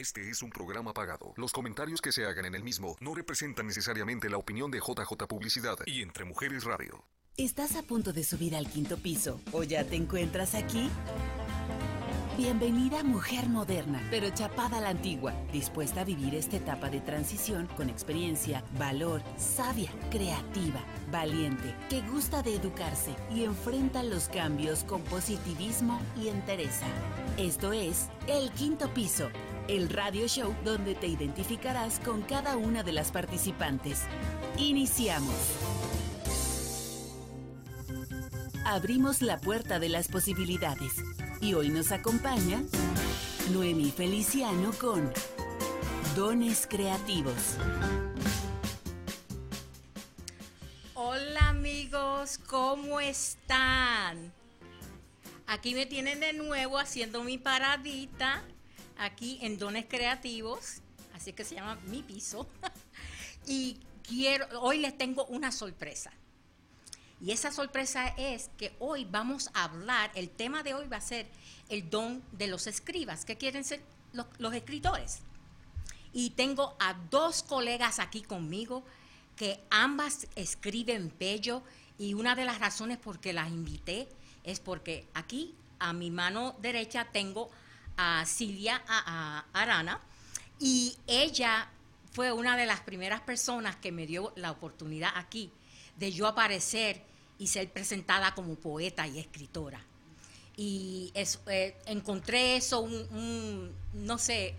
Este es un programa pagado. Los comentarios que se hagan en el mismo no representan necesariamente la opinión de JJ Publicidad y Entre Mujeres Radio. ¿Estás a punto de subir al quinto piso o ya te encuentras aquí? Bienvenida mujer moderna, pero chapada a la antigua, dispuesta a vivir esta etapa de transición con experiencia, valor, sabia, creativa, valiente, que gusta de educarse y enfrenta los cambios con positivismo y entereza. Esto es El Quinto Piso, el radio show donde te identificarás con cada una de las participantes. Iniciamos. Abrimos la puerta de las posibilidades y hoy nos acompaña Noemi Feliciano con Dones Creativos. Hola amigos, ¿cómo están? Aquí me tienen de nuevo haciendo mi paradita aquí en Dones Creativos, así que se llama mi piso. y quiero, hoy les tengo una sorpresa. Y esa sorpresa es que hoy vamos a hablar, el tema de hoy va a ser el don de los escribas, que quieren ser los, escritores. Y tengo a dos colegas aquí conmigo que ambas escriben bello y una de las razones por que las invité es porque aquí a mi mano derecha tengo a Silvia Arana y ella fue una de las primeras personas que me dio la oportunidad aquí de yo aparecer y ser presentada como poeta y escritora. Y eh, encontré eso, un, no sé,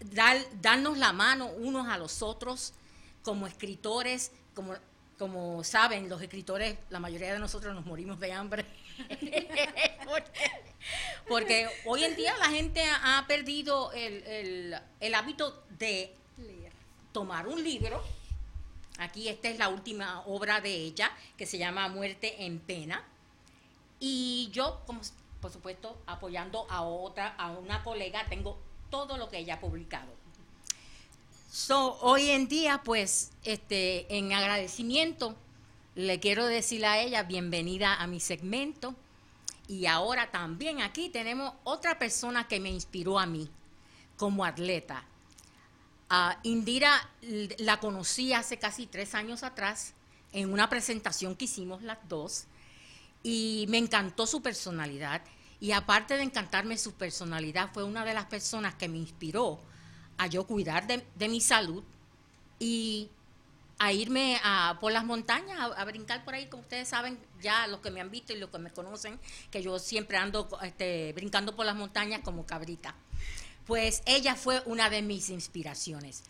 dar, darnos la mano unos a los otros como escritores, como, como saben, los escritores, la mayoría de nosotros nos morimos de hambre. porque, hoy en día la gente ha, perdido el, el hábito de tomar un libro Aquí esta es la última obra de ella, que se llama Muerte en Pena. Y yo, como, por supuesto, apoyando a otra, a una colega, tengo todo lo que ella ha publicado. So, hoy en día, pues, este, en agradecimiento, le quiero decir a ella bienvenida a mi segmento. Y ahora también aquí tenemos otra persona que me inspiró a mí como atleta. Indira la conocí hace casi tres años atrás en una presentación que hicimos las dos y me encantó su personalidad y aparte de encantarme su personalidad fue una de las personas que me inspiró a yo cuidar de, mi salud y a irme a, por las montañas, a, brincar por ahí, como ustedes saben, ya los que me han visto y los que me conocen, que yo siempre ando este, brincando por las montañas como cabrita pues ella fue una de mis inspiraciones.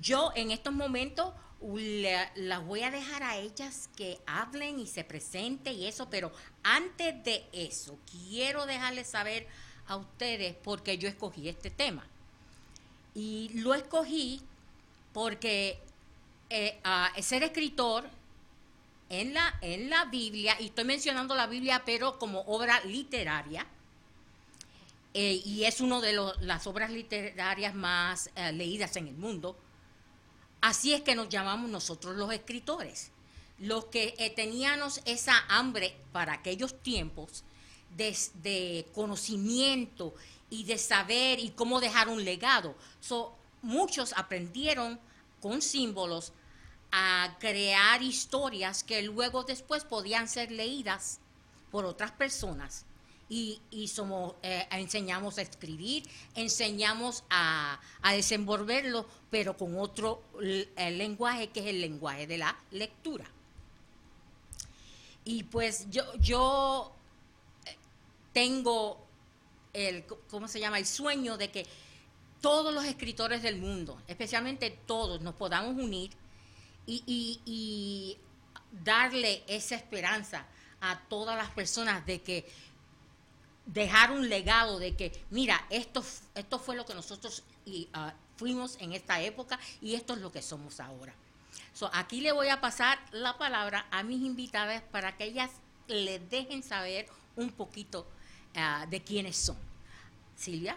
Yo en estos momentos las voy a dejar a ellas que hablen y se presenten y eso, pero antes de eso, quiero dejarles saber a ustedes por qué yo escogí este tema. Y lo escogí porque eh, ser escritor en la, en la Biblia, y estoy mencionando la Biblia, pero como obra literaria, eh, y es una de las obras literarias más eh, leídas en el mundo. Así es que nos llamamos nosotros los escritores, los que eh, teníamos esa hambre para aquellos tiempos de, conocimiento y de saber y cómo dejar un legado. muchos aprendieron con símbolos a crear historias que luego después podían ser leídas por otras personas y, somos, eh, enseñamos a escribir, enseñamos a, desenvolverlo, pero con otro lenguaje que es el lenguaje de la lectura. Y pues yo, yo eh, tengo el, ¿cómo se llama? El sueño de que todos los escritores del mundo, especialmente todos, nos podamos unir y darle esa esperanza a todas las personas de que dejar un legado de que, mira, esto, esto fue lo que nosotros ah, fuimos en esta época y esto es lo que somos ahora. aquí le voy a pasar la palabra a mis invitadas para que ellas les dejen saber un poquito ah, de quiénes son. Silvia.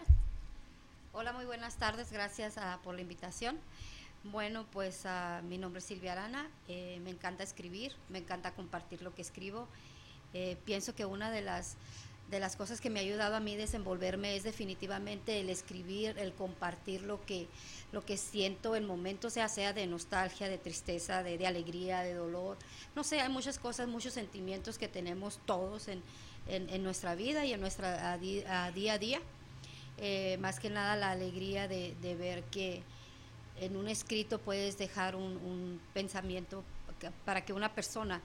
Hola, muy buenas tardes, gracias ah, por la invitación. Bueno, pues mi nombre es Silvia Arana, eh, me encanta escribir, me encanta compartir lo que escribo. Eh, pienso que una de las de las cosas que me ha ayudado a mí desenvolverme es definitivamente el escribir, el compartir lo que, lo que siento en momentos, sea, sea de nostalgia, de tristeza, de, alegría, de dolor. No sé, hay muchas cosas, muchos sentimientos que tenemos todos en, en, nuestra vida y en nuestra día a día. Eh, más que nada la alegría de, ver que en un escrito puedes dejar un, pensamiento para que una persona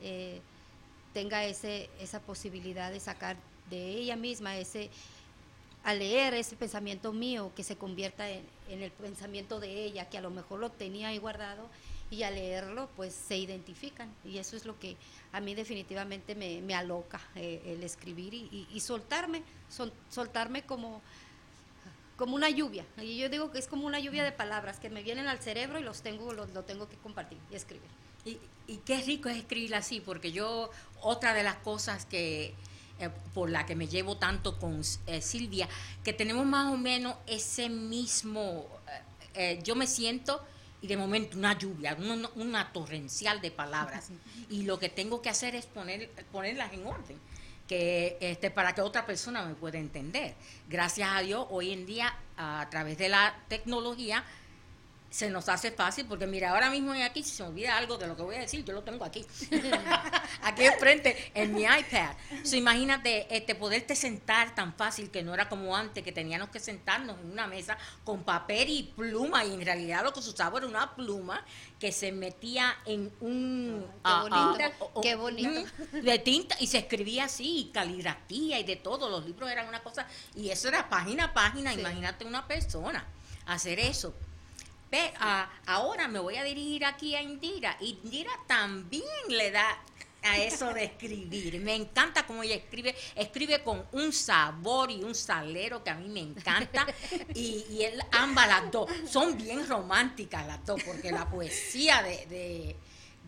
eh, tenga ese, esa posibilidad de sacar de ella misma ese a leer ese pensamiento mío que se convierta en, el pensamiento de ella, que a lo mejor lo tenía ahí guardado y al leerlo pues se identifican. Y eso es lo que a mí definitivamente me, aloca eh, el escribir y, soltarme, soltarme como, como una lluvia. Y yo digo que es como una lluvia de palabras que me vienen al cerebro y los tengo, lo tengo que compartir y escribir. Y, y qué rico es escribir así, porque yo, otra de las cosas que eh, por la que me llevo tanto con eh, Silvia, que tenemos más o menos ese mismo, eh, yo me siento y de momento una lluvia, una, torrencial de palabras. Y lo que tengo que hacer es poner, ponerlas en orden, que este, para que otra persona me pueda entender. Gracias a Dios, hoy en día, a través de la tecnología, se nos hace fácil porque mira, ahora mismo aquí, si se me olvida algo de lo que voy a decir, yo lo tengo aquí. aquí enfrente, en mi iPad. So, imagínate este, poderte sentar tan fácil que no era como antes, que teníamos que sentarnos en una mesa con papel y pluma, y en realidad lo que se usaba era una pluma que se metía en un... Qué ah, bonito, ah, qué bonito. De tinta, y se escribía así, caligrafía y de todo, los libros eran una cosa, y eso era página a página, imagínate una persona hacer eso ahora me voy a dirigir aquí a Indira. Indira también le da a eso de escribir. Me encanta cómo ella escribe, escribe con un sabor y un salero que a mí me encanta. Y, y él, ambas las dos son bien románticas las dos, porque la poesía de de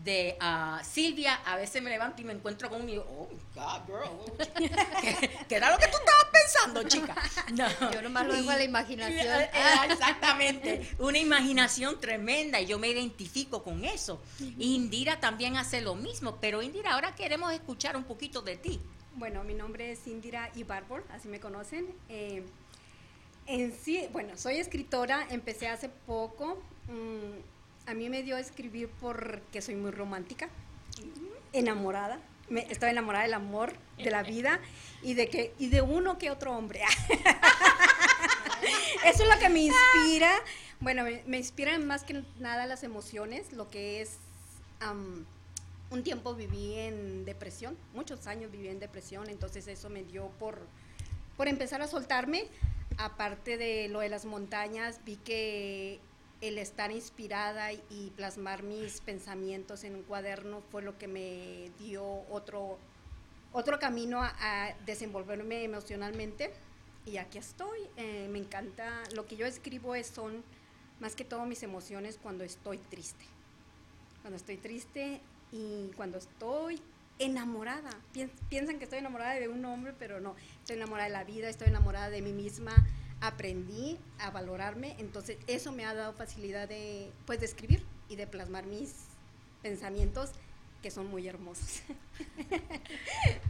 uh, Silvia, a veces me levanto y me encuentro con un y oh God, girl, ¿Qué, era lo que tú estabas pensando, chica? No. Yo nomás lo dejo a la imaginación. Eh, exactamente, una imaginación tremenda y yo me identifico con eso. Indira también hace lo mismo, pero Indira, ahora queremos escuchar un poquito de ti. Bueno, mi nombre es Indira Ibarbol, así me conocen. Eh, en sí, bueno, soy escritora, empecé hace poco. Mm, a mí me dio a escribir porque soy muy romántica, enamorada. Me, estoy enamorada del amor, de la vida y de que y de uno que otro hombre. Eso es lo que me inspira. Bueno, me, inspiran más que nada las emociones, lo que es un tiempo viví en depresión, muchos años viví en depresión, entonces eso me dio por por empezar a soltarme. Aparte de lo de las montañas, vi que el estar inspirada y plasmar mis pensamientos en un cuaderno fue lo que me dio otro, otro camino a, desenvolverme emocionalmente. Y aquí estoy. Eh, me encanta. Lo que yo escribo es, son más que todo mis emociones cuando estoy triste. Cuando estoy triste y cuando estoy enamorada. Piensan que estoy enamorada de un hombre, pero no. Estoy enamorada de la vida, estoy enamorada de mí misma aprendí a valorarme, entonces eso me ha dado facilidad de, pues, de escribir y de plasmar mis pensamientos que son muy hermosos.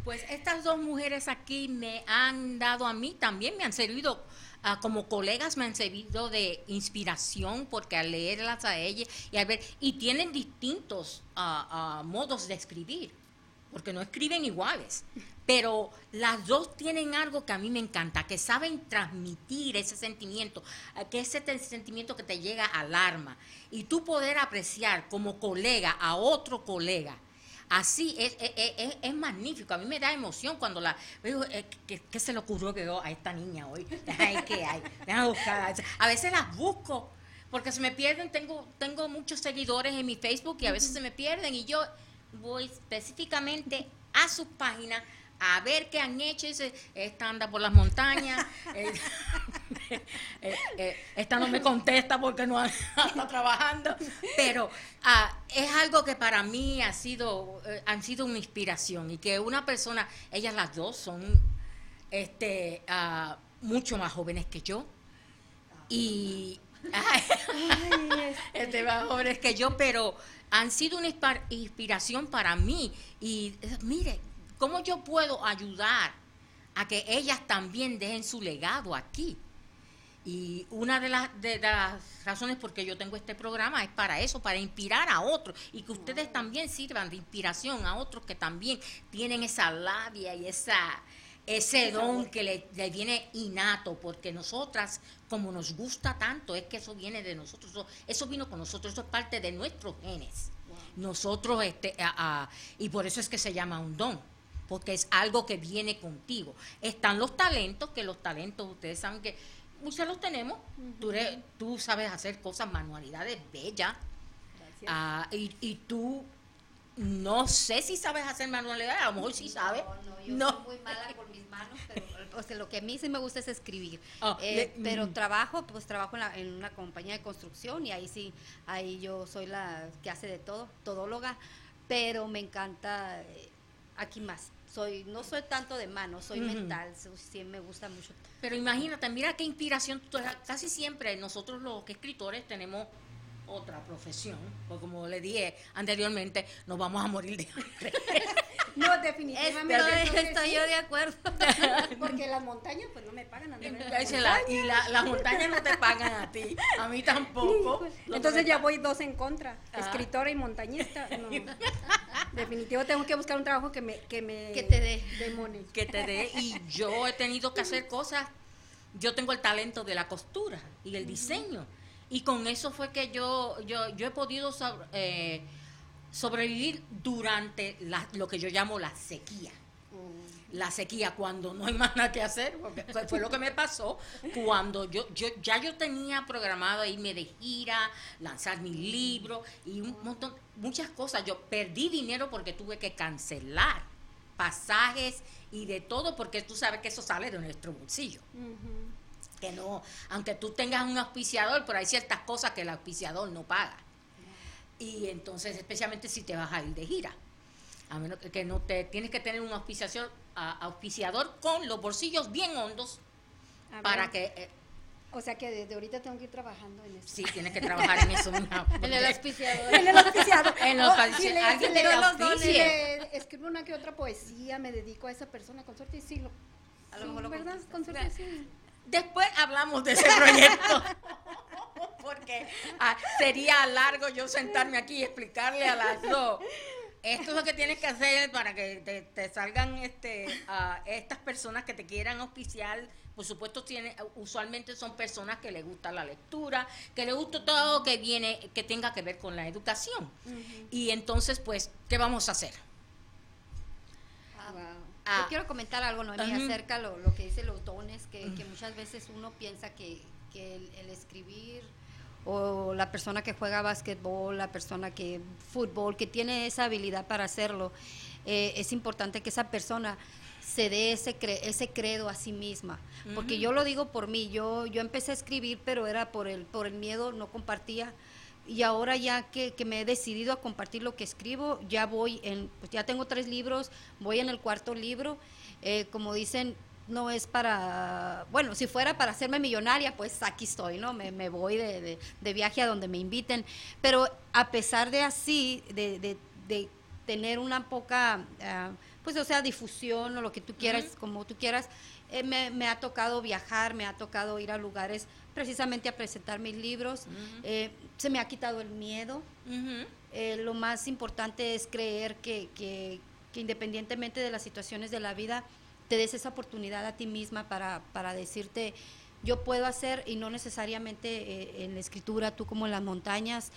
Pues estas dos mujeres aquí me han dado a mí, también me han servido ah, como colegas, me han servido de inspiración porque al leerlas a ellas y a ver, y tienen distintos ah, ah, modos de escribir, porque no escriben iguales pero las dos tienen algo que a mí me encanta, que saben transmitir ese sentimiento, eh, que ese sentimiento que te llega al alma, y tú poder apreciar como colega a otro colega. Así es, es, magnífico. A mí me da emoción cuando la veo. Eh, ¿qué, se le ocurrió que a esta niña hoy? Ay, ¿qué hay? A veces las busco porque se me pierden. Tengo, tengo muchos seguidores en mi Facebook y a veces se me pierden y yo voy específicamente a sus páginas a ver qué han hecho. Dice, esta anda por las montañas, eh, eh, eh, esta no me contesta porque no está trabajando. Pero ah, es algo que para mí ha sido, han sido una inspiración y que una persona, ellas las dos son este, ah, mucho más jóvenes que yo. Y este, más jóvenes que yo, pero han sido una inspiración para mí. Y mire, ¿Cómo yo puedo ayudar a que ellas también dejen su legado aquí. Y una de las, de las razones por que yo tengo este programa es para eso, para inspirar a otros y que ustedes también sirvan de inspiración a otros que también tienen esa labia y esa ese don que le, le viene innato, porque nosotras, como nos gusta tanto, es que eso viene de nosotros, eso, eso vino con nosotros, eso es parte de nuestros genes. Nosotros, este, a- a- y por eso es que se llama un don, porque es algo que viene contigo. Están los talentos, que los talentos, ustedes saben que muchos los tenemos, tú, eres- tú sabes hacer cosas, manualidades bellas, y, y tú no sé si sabes hacer manualidades, a lo mejor sí sabes. No, no, yo No. soy muy mala con mis manos, pero o sea, lo que a mí sí me gusta es escribir. Ah, Eh, le- pero mm. trabajo, pues trabajo en, la- en una compañía de construcción y ahí sí, ahí yo soy la que hace de todo, todóloga, pero me encanta eh, aquí más. Soy, no soy tanto de manos, soy mental, sí me gusta mucho. Pero imagínate, mira qué inspiración. Casi siempre nosotros los que escritores tenemos otra profesión, porque como le dije anteriormente, nos vamos a morir de hambre. No, definitivamente. Estoy, entonces estoy sí, yo de acuerdo. Porque las montañas pues no me pagan a mí. La- y la- las montañas no te pagan a ti, a mí tampoco. Que Entonces ya voy dos en contra, Ah. escritora y montañista. No. Definitivo tengo que buscar un trabajo que me que me Que te dé. que te dé y yo he tenido que hacer cosas yo tengo el talento de la costura y el diseño y con eso fue que yo yo yo he podido sobre- eh, sobrevivir durante la- lo que yo llamo la sequía. La sequía cuando no hay más nada que hacer porque fue- lo que me pasó. Cuando yo yo ya yo tenía programado irme de gira lanzar mi libro y un montón muchas cosas. Yo perdí dinero porque tuve que cancelar pasajes y de todo porque tú sabes que eso sale de nuestro bolsillo. Que no aunque tú tengas un auspiciador pero hay ciertas cosas que el auspiciador no paga y entonces especialmente si te vas a ir de gira a menos que, que no te tienes que tener un auspiciador a- auspiciador con los bolsillos bien hondos A para ver, que eh, O sea que desde ahorita tengo que ir trabajando en eso. sí tienes que trabajar en eso mija, En el auspiciador. En el auspiciado. En los O auspici- si le, alguien si te le- los los dones, auspicie. le escribo una que otra poesía, me dedico a esa persona con suerte y sí lo. A lo sí, mejor lo ¿Verdad? Con suerte sí. Después hablamos de ese proyecto. Porque ah, sería largo yo sentarme aquí y explicarle a las dos. Esto es lo que tienes que hacer para que te, te salgan este, ah, estas personas que te quieran auspiciar. Por supuesto, tiene, usualmente son personas que les gusta la lectura, que les gusta todo que viene, que tenga que ver con la educación. Y entonces, pues, ¿qué vamos a hacer? Ah, Wow. Ah, Yo quiero comentar algo, Noemí, Ujú. acerca lo, lo que dice los dones, que, que muchas veces uno piensa que, que el, el escribir o la persona que juega básquetbol, la persona que fútbol, que tiene esa habilidad para hacerlo, eh, es importante que esa persona se dé ese, cre- ese credo a sí misma. Porque yo lo digo por mí, yo, yo empecé a escribir, pero era por el, por el miedo, no compartía. Y ahora ya que, que me he decidido a compartir lo que escribo, ya voy en, pues ya tengo tres libros, voy en el cuarto libro. Eh, como dicen, no es para, bueno, si fuera para hacerme millonaria, pues aquí estoy, ¿no? Me, me voy de, de- de viaje a donde me inviten. Pero a pesar de así, de, de- de tener una poca, ah, pues o sea, difusión o lo que tú quieras, como tú quieras, eh, me, me ha tocado viajar, me ha tocado ir a lugares precisamente a presentar mis libros. Eh, se me ha quitado el miedo. Eh, lo más importante es creer que, que- que independientemente de las situaciones de la vida, te des esa oportunidad a ti misma para, para decirte, yo puedo hacer, y no necesariamente eh, en la escritura, tú como en las montañas,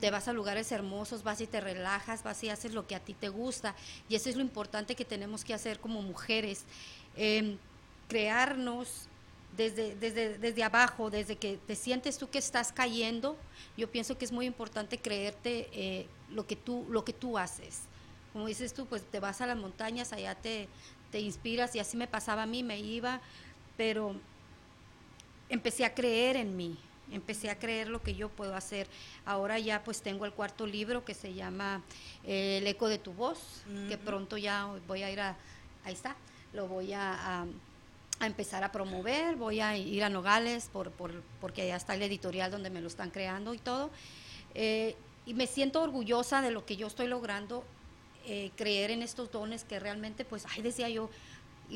te vas a lugares hermosos, vas y te relajas, vas y haces lo que a ti te gusta. Y eso es lo importante que tenemos que hacer como mujeres, em, crearnos desde, desde, desde abajo, desde que te sientes tú que estás cayendo, yo pienso que es muy importante creerte eh, lo, que tú, lo que tú haces. Como dices tú, pues te vas a las montañas, allá te, te inspiras y así me pasaba a mí, me iba, pero empecé a creer en mí, empecé a creer lo que yo puedo hacer. Ahora ya pues tengo el cuarto libro que se llama eh, El eco de tu voz, que pronto ya voy a ir a, ahí está, lo voy a, a- a empezar a promover, voy a ir a Nogales por, por, porque allá está el editorial donde me lo están creando y todo. Eh, y me siento orgullosa de lo que yo estoy logrando, eh, creer en estos dones que realmente, pues, ay, decía yo,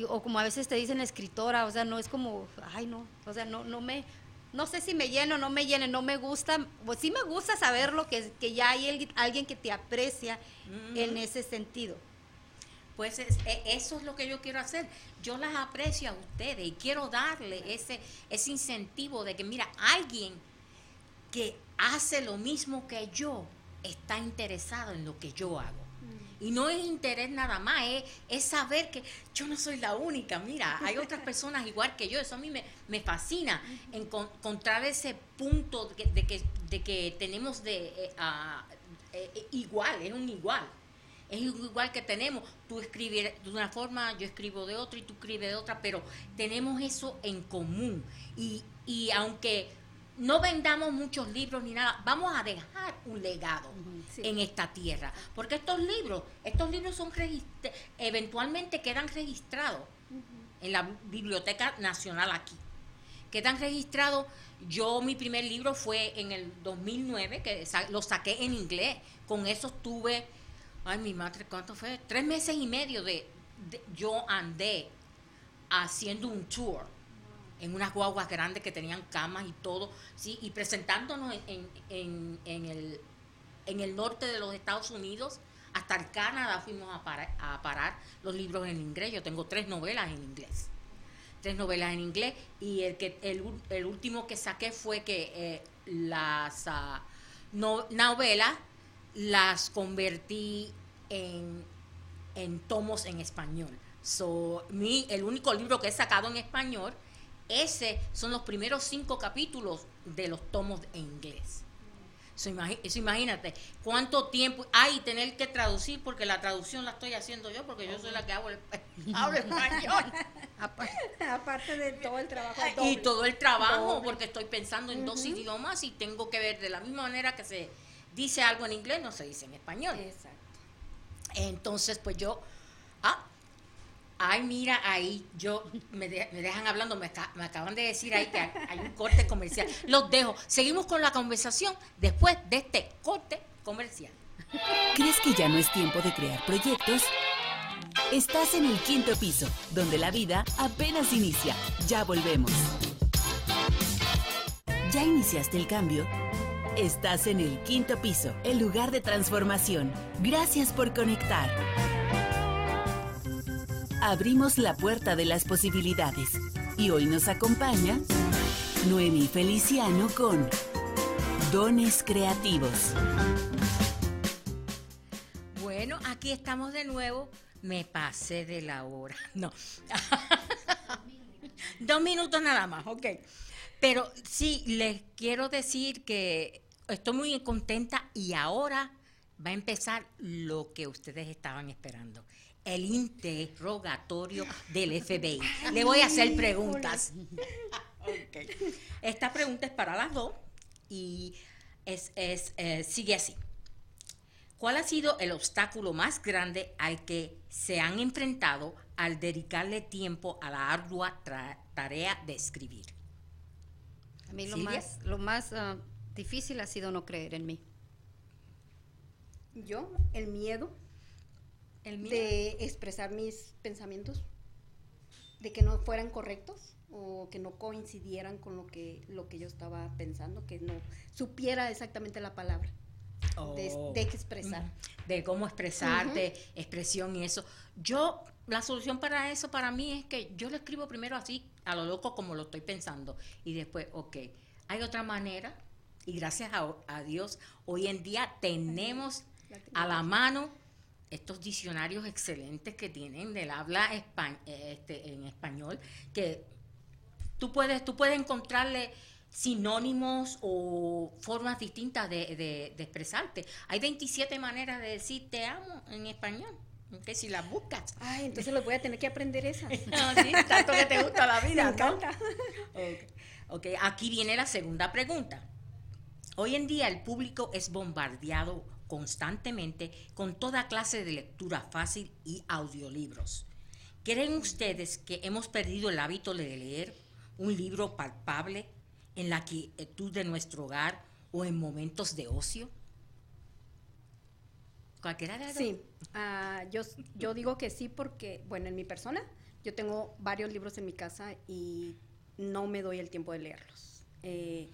o como a veces te dicen escritora, o sea, no es como, ay no, o sea, no, no me, no sé si me lleno o no me llene, no me gusta, pues sí me gusta saber lo que, que ya hay alguien que te aprecia en ese sentido. Pues e, eso es lo que yo quiero hacer. Yo las aprecio a ustedes y quiero darle ese, ese incentivo de que, mira, alguien que hace lo mismo que yo está interesado en lo que yo hago. Y no es interés nada más, es, saber que yo no soy la única. Mira, hay otras personas igual que yo. Eso a mí me, me fascina, encontrar ese punto de que, de que, tenemos de eh, eh, igual, es un igual. Es igual que tenemos, tú escribes de una forma, yo escribo de otra y tú escribes de otra, pero tenemos eso en común. Y, y aunque no vendamos muchos libros ni nada, vamos a dejar un legado en esta tierra, porque estos libros, estos libros son eventualmente quedan registrados en la Biblioteca Nacional aquí. Quedan registrados, yo mi primer libro fue en el 2009, que lo saqué en inglés, con eso tuve, ay mi madre, ¿cuánto fue? Tres meses y medio de yo andé haciendo un tour en unas guaguas grandes que tenían camas y todo, ¿sí? y presentándonos en, el, en el norte de los Estados Unidos, hasta el Canadá fuimos a, a parar los libros en inglés. Yo tengo tres novelas en inglés. Tres novelas en inglés. Y el, que, el, el último que saqué fue que eh, las uh, novelas las convertí en, en tomos en español. So, mi, el único libro que he sacado en español ese son los primeros cinco capítulos de los tomos en inglés. Eso, imagínate, cuánto tiempo hay tener que traducir, porque la traducción la estoy haciendo yo, porque yo soy la que hablo, español. Aparte de todo el trabajo. Y todo el trabajo, porque estoy pensando en dos idiomas y tengo que ver de la misma manera que se dice algo en inglés, no se dice en español. Exacto. Entonces, pues yo, ah, Ay, mira, ahí yo me, dejan hablando, me, acaban de decir ahí que hay un corte comercial. Los dejo. Seguimos con la conversación después de este corte comercial. ¿Crees que ya no es tiempo de crear proyectos? Estás en el quinto piso, donde la vida apenas inicia. Ya volvemos. ¿Ya iniciaste el cambio? Estás en el quinto piso, el lugar de transformación. Gracias por conectar abrimos la puerta de las posibilidades. Y hoy nos acompaña Noemi Feliciano con Dones Creativos. Bueno, aquí estamos de nuevo. Me pasé de la hora. No. Dos minutos nada más, ok. Pero sí, les quiero decir que estoy muy contenta y ahora va a empezar lo que ustedes estaban esperando el interrogatorio del FBI. Le voy a hacer preguntas. Esta pregunta es para las dos y es, eh, sigue así. ¿Cuál ha sido el obstáculo más grande al que se han enfrentado al dedicarle tiempo a la ardua tarea de escribir? A mí lo más, lo más ah, difícil ha sido no creer en mí. Yo, el miedo de expresar mis pensamientos, de que no fueran correctos o que no coincidieran con lo que, lo que yo estaba pensando, que no supiera exactamente la palabra. de, oh. expresar. De cómo expresarte, expresión y eso. Yo, la solución para eso para mí es que yo lo escribo primero así, a lo loco como lo estoy pensando, y después, ok, hay otra manera, y gracias a, a Dios, hoy en día tenemos a la mano estos diccionarios excelentes que tienen del habla este, en español, que tú puedes, tú puedes encontrarle sinónimos o formas distintas de, expresarte. Hay 27 maneras de decir te amo en español. que si las buscas. Ay, entonces lo voy a tener que aprender esas. sí, tanto que te gusta la vida. Me encanta. okay. aquí viene la segunda pregunta. Hoy en día el público es bombardeado constantemente con toda clase de lectura fácil y audiolibros. ¿Creen ustedes que hemos perdido el hábito de leer un libro palpable en la quietud de nuestro hogar o en momentos de ocio? Cualquiera de Sí, ah, yo, yo digo que sí porque, bueno, en mi persona, yo tengo varios libros en mi casa y no me doy el tiempo de leerlos. Eh,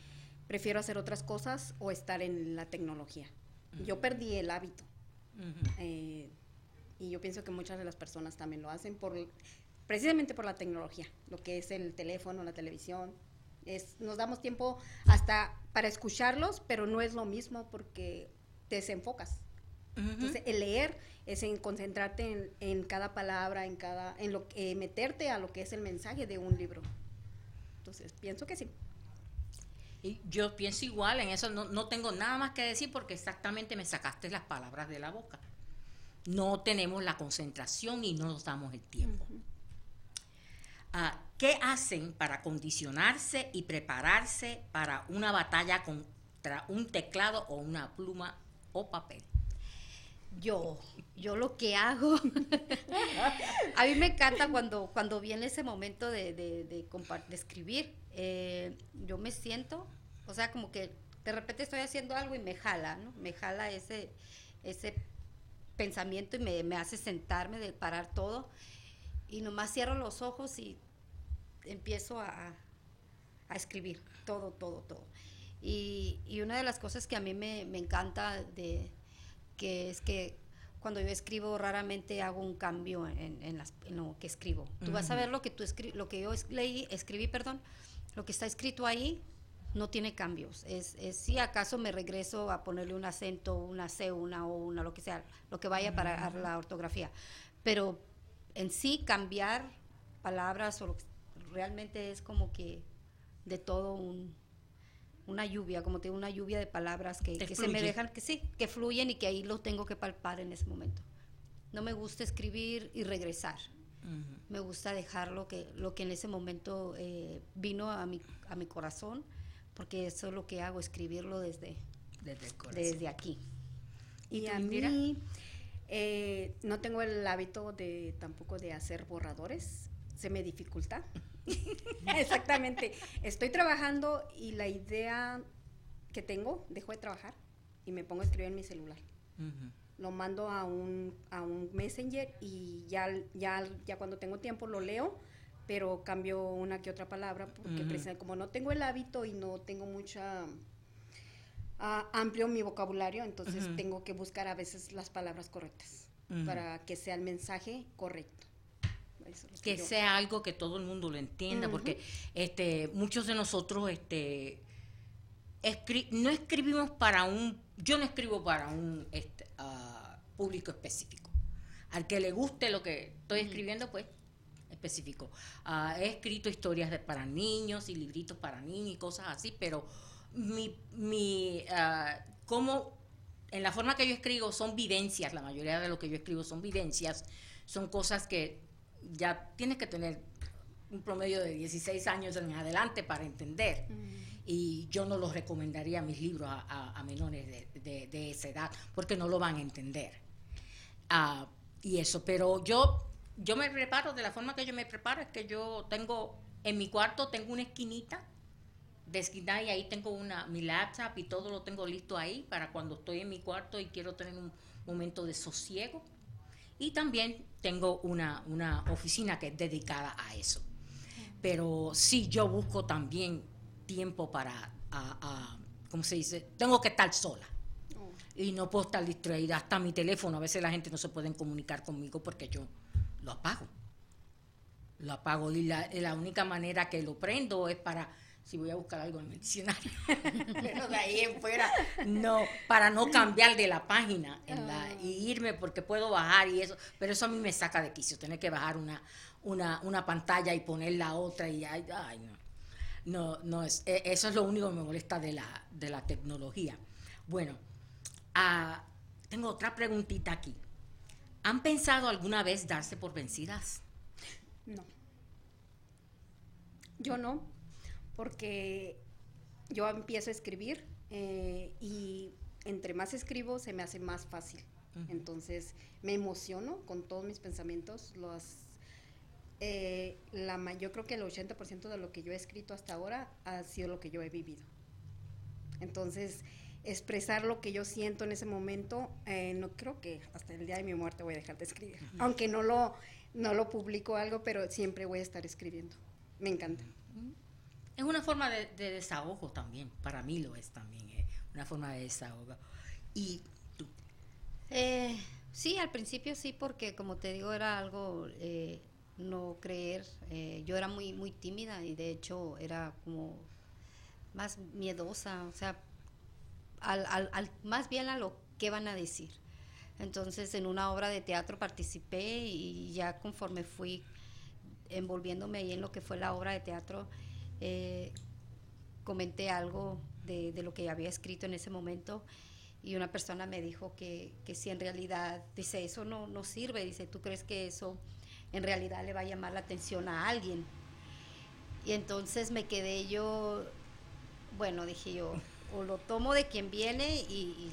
prefiero hacer otras cosas o estar en la tecnología. Yo perdí el hábito. Eh, y yo pienso que muchas de las personas también lo hacen por precisamente por la tecnología, lo que es el teléfono, la televisión. Es, nos damos tiempo hasta para escucharlos, pero no es lo mismo porque te desenfocas. Entonces, el leer es en concentrarte en, cada palabra, en cada, en lo que meterte a lo que es el mensaje de un libro. Entonces, pienso que sí. Y yo pienso igual, en eso no, no tengo nada más que decir porque exactamente me sacaste las palabras de la boca. No tenemos la concentración y no nos damos el tiempo. Ah, ¿Qué hacen para condicionarse y prepararse para una batalla contra un teclado o una pluma o papel? Yo, yo lo que hago, a mí me encanta cuando, cuando viene ese momento de, de, escribir, eh, yo me siento, o sea, como que de repente estoy haciendo algo y me jala, ¿no? Me jala ese, ese pensamiento y me, me hace sentarme, de parar todo, y nomás cierro los ojos y empiezo a, a escribir todo, todo, todo. Y, y, una de las cosas que a mí me, me encanta de, que es que cuando yo escribo raramente hago un cambio en, en, lo que escribo. Tú vas a ver lo que, tú lo que yo leí, escribí, perdón, lo que está escrito ahí no tiene cambios. Es, es, si acaso me regreso a ponerle un acento, una C, una O, una lo que sea, lo que vaya para la ortografía. Pero en sí cambiar palabras o realmente es como que de todo un, una lluvia, como te digo, una lluvia de palabras que, se me dejan, que sí, que fluyen y que ahí lo tengo que palpar en ese momento. No me gusta escribir y regresar. Me gusta dejar lo que, lo que en ese momento eh, vino a mi, a mi corazón, porque eso es lo que hago, escribirlo desde, desde, aquí. Y, a mí eh, no tengo el hábito de tampoco de hacer borradores, se me dificulta. Exactamente. Estoy trabajando y la idea que tengo, dejo de trabajar y me pongo a escribir en mi celular. Lo mando a un, a un messenger y ya, ya, ya cuando tengo tiempo lo leo, pero cambio una que otra palabra porque como no tengo el hábito y no tengo mucha... Ah, amplio mi vocabulario, entonces tengo que buscar a veces las palabras correctas para que sea el mensaje correcto. Que, sea algo que todo el mundo lo entienda, porque este, muchos de nosotros este, no escribimos para un, yo no escribo para un este, ah, público específico. Al que le guste lo que estoy escribiendo, pues específico. Ah, he escrito historias de, para niños y libritos para niños y cosas así, pero mi, mi uh, como en la forma que yo escribo son vivencias, la mayoría de lo que yo escribo son vivencias, son cosas que ya tienes que tener un promedio de 16 años en adelante para entender. Mm. Y yo no los recomendaría mis libros a, menores de, esa edad, porque no lo van a entender. Ah, y eso, pero yo, yo me preparo, de la forma que yo me preparo, es que yo tengo, en mi cuarto tengo una esquinita de esquina y ahí tengo una, mi laptop y todo lo tengo listo ahí para cuando estoy en mi cuarto y quiero tener un momento de sosiego y también tengo una, una oficina que es dedicada a eso. Pero sí, yo busco también tiempo para, a, ¿cómo se dice? Tengo que estar sola. Oh. Y no puedo estar distraída. Hasta mi teléfono, a veces la gente no se puede comunicar conmigo porque yo lo apago. Lo apago y la, la única manera que lo prendo es para si voy a buscar algo en el diccionario. Pero de ahí en fuera, no, para no cambiar de la página en la, y irme porque puedo bajar y eso. Pero eso a mí me saca de quicio, tener que bajar una, una, una pantalla y poner la otra y ay, ay no. No, no es, e, eso es lo único que me molesta de la, de la tecnología. Bueno, ah, tengo otra preguntita aquí. ¿Han pensado alguna vez darse por vencidas? No. Yo no porque yo empiezo a escribir eh, y entre más escribo se me hace más fácil. Entonces me emociono con todos mis pensamientos. Los, eh, la, yo creo que el 80% de lo que yo he escrito hasta ahora ha sido lo que yo he vivido. Entonces, expresar lo que yo siento en ese momento, eh, no creo que hasta el día de mi muerte voy a dejar de escribir. Aunque no lo no lo publico algo, pero siempre voy a estar escribiendo. Me encanta. Es una forma de, desahogo también, para mí lo es también, eh, una forma de desahogo. ¿Y tú? Eh, sí, al principio sí, porque como te digo, era algo eh, no creer. yo era muy, muy tímida y de hecho era como más miedosa, o sea, al, más bien a lo que van a decir. Entonces en una obra de teatro participé y ya conforme fui envolviéndome ahí en lo que fue la obra de teatro, eh, comenté algo de, lo que había escrito en ese momento y una persona me dijo que, si en realidad, dice, eso no, no sirve, dice, ¿tú crees que eso en realidad le va a llamar la atención a alguien? Y entonces me quedé yo, bueno, dije yo, o lo tomo de quien viene y...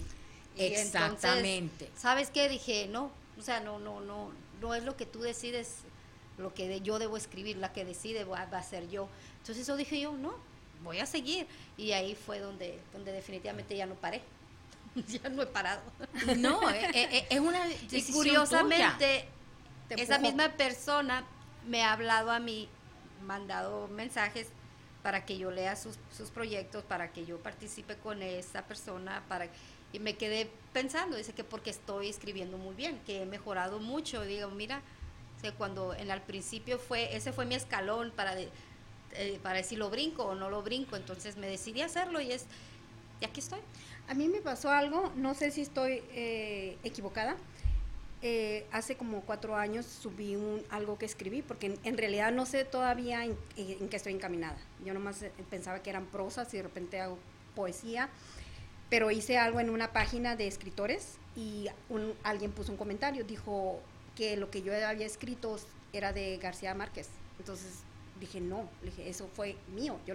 Exactamente. ¿Sabes qué? Dije, no, o sea, no, no, no, no es lo que tú decides, lo que yo debo escribir, la que decide va, va a ser yo. Entonces eso dije yo, no, voy a seguir. Y ahí fue donde, donde definitivamente ya no paré. ya no he parado. No, eh, eh, eh, es, una Y curiosamente, esa misma persona me ha hablado a mí, mandado mensajes para que yo lea sus, sus proyectos, para que yo participe con esa persona, para y me quedé pensando, dice que porque estoy escribiendo muy bien, que he mejorado mucho, digo, mira, cuando en al principio fue, ese fue mi escalón para eh, para decir lo brinco o no lo brinco. Entonces me decidí hacerlo y es, y aquí estoy. A mí me pasó algo, no sé si estoy eh, equivocada. Eh, hace como cuatro años subí algo que escribí, porque en, realidad no sé todavía en, qué estoy encaminada. Yo nomás pensaba que eran prosas y de repente hago poesía, pero hice algo en una página de escritores y alguien puso un comentario, dijo que lo que yo había escrito era de García Márquez. Entonces dije, no, dije, eso fue mío, yo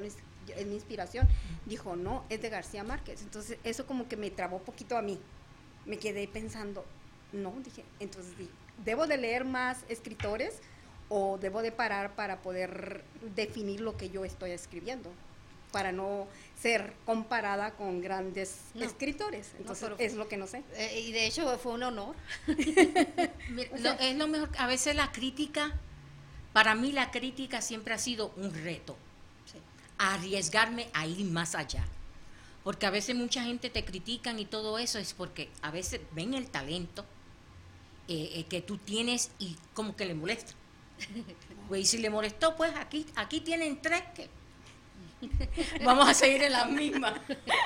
es mi inspiración. Dijo, no, es de García Márquez. Entonces, eso como que me trabó poquito a mí. Me quedé pensando, no, dije, entonces, ¿debo de leer más escritores o debo de parar para poder definir lo que yo estoy escribiendo? Para no ser comparada con grandes escritores. Entonces, es lo que no sé. Eh, y de hecho fue un honor. es lo mejor, a veces la crítica para mí la crítica siempre ha sido un reto, arriesgarme a ir más allá. Porque a veces mucha gente te critican y todo eso es porque a veces ven el talento eh, eh, que tú tienes y como que le molesta. Pues y si le molestó, pues aquí, aquí tienen tres que vamos a seguir en la misma.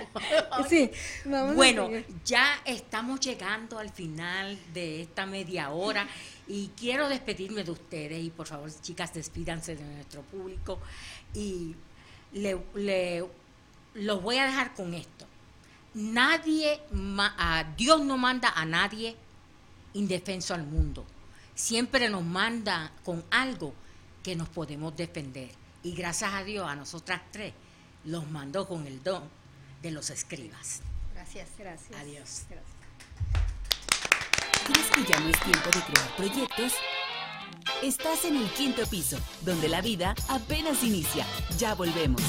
sí, bueno, ya estamos llegando al final de esta media hora. Y quiero despedirme de ustedes y por favor, chicas, despídanse de nuestro público. Y le, los voy a dejar con esto. Nadie, a Dios no manda a nadie indefenso al mundo. Siempre nos manda con algo que nos podemos defender. Y gracias a Dios, a nosotras tres, los mandó con el don de los escribas. Gracias, gracias. Adiós. Gracias. ¿Crees que ya no es tiempo de crear proyectos? Estás en el quinto piso, donde la vida apenas inicia. Ya volvemos.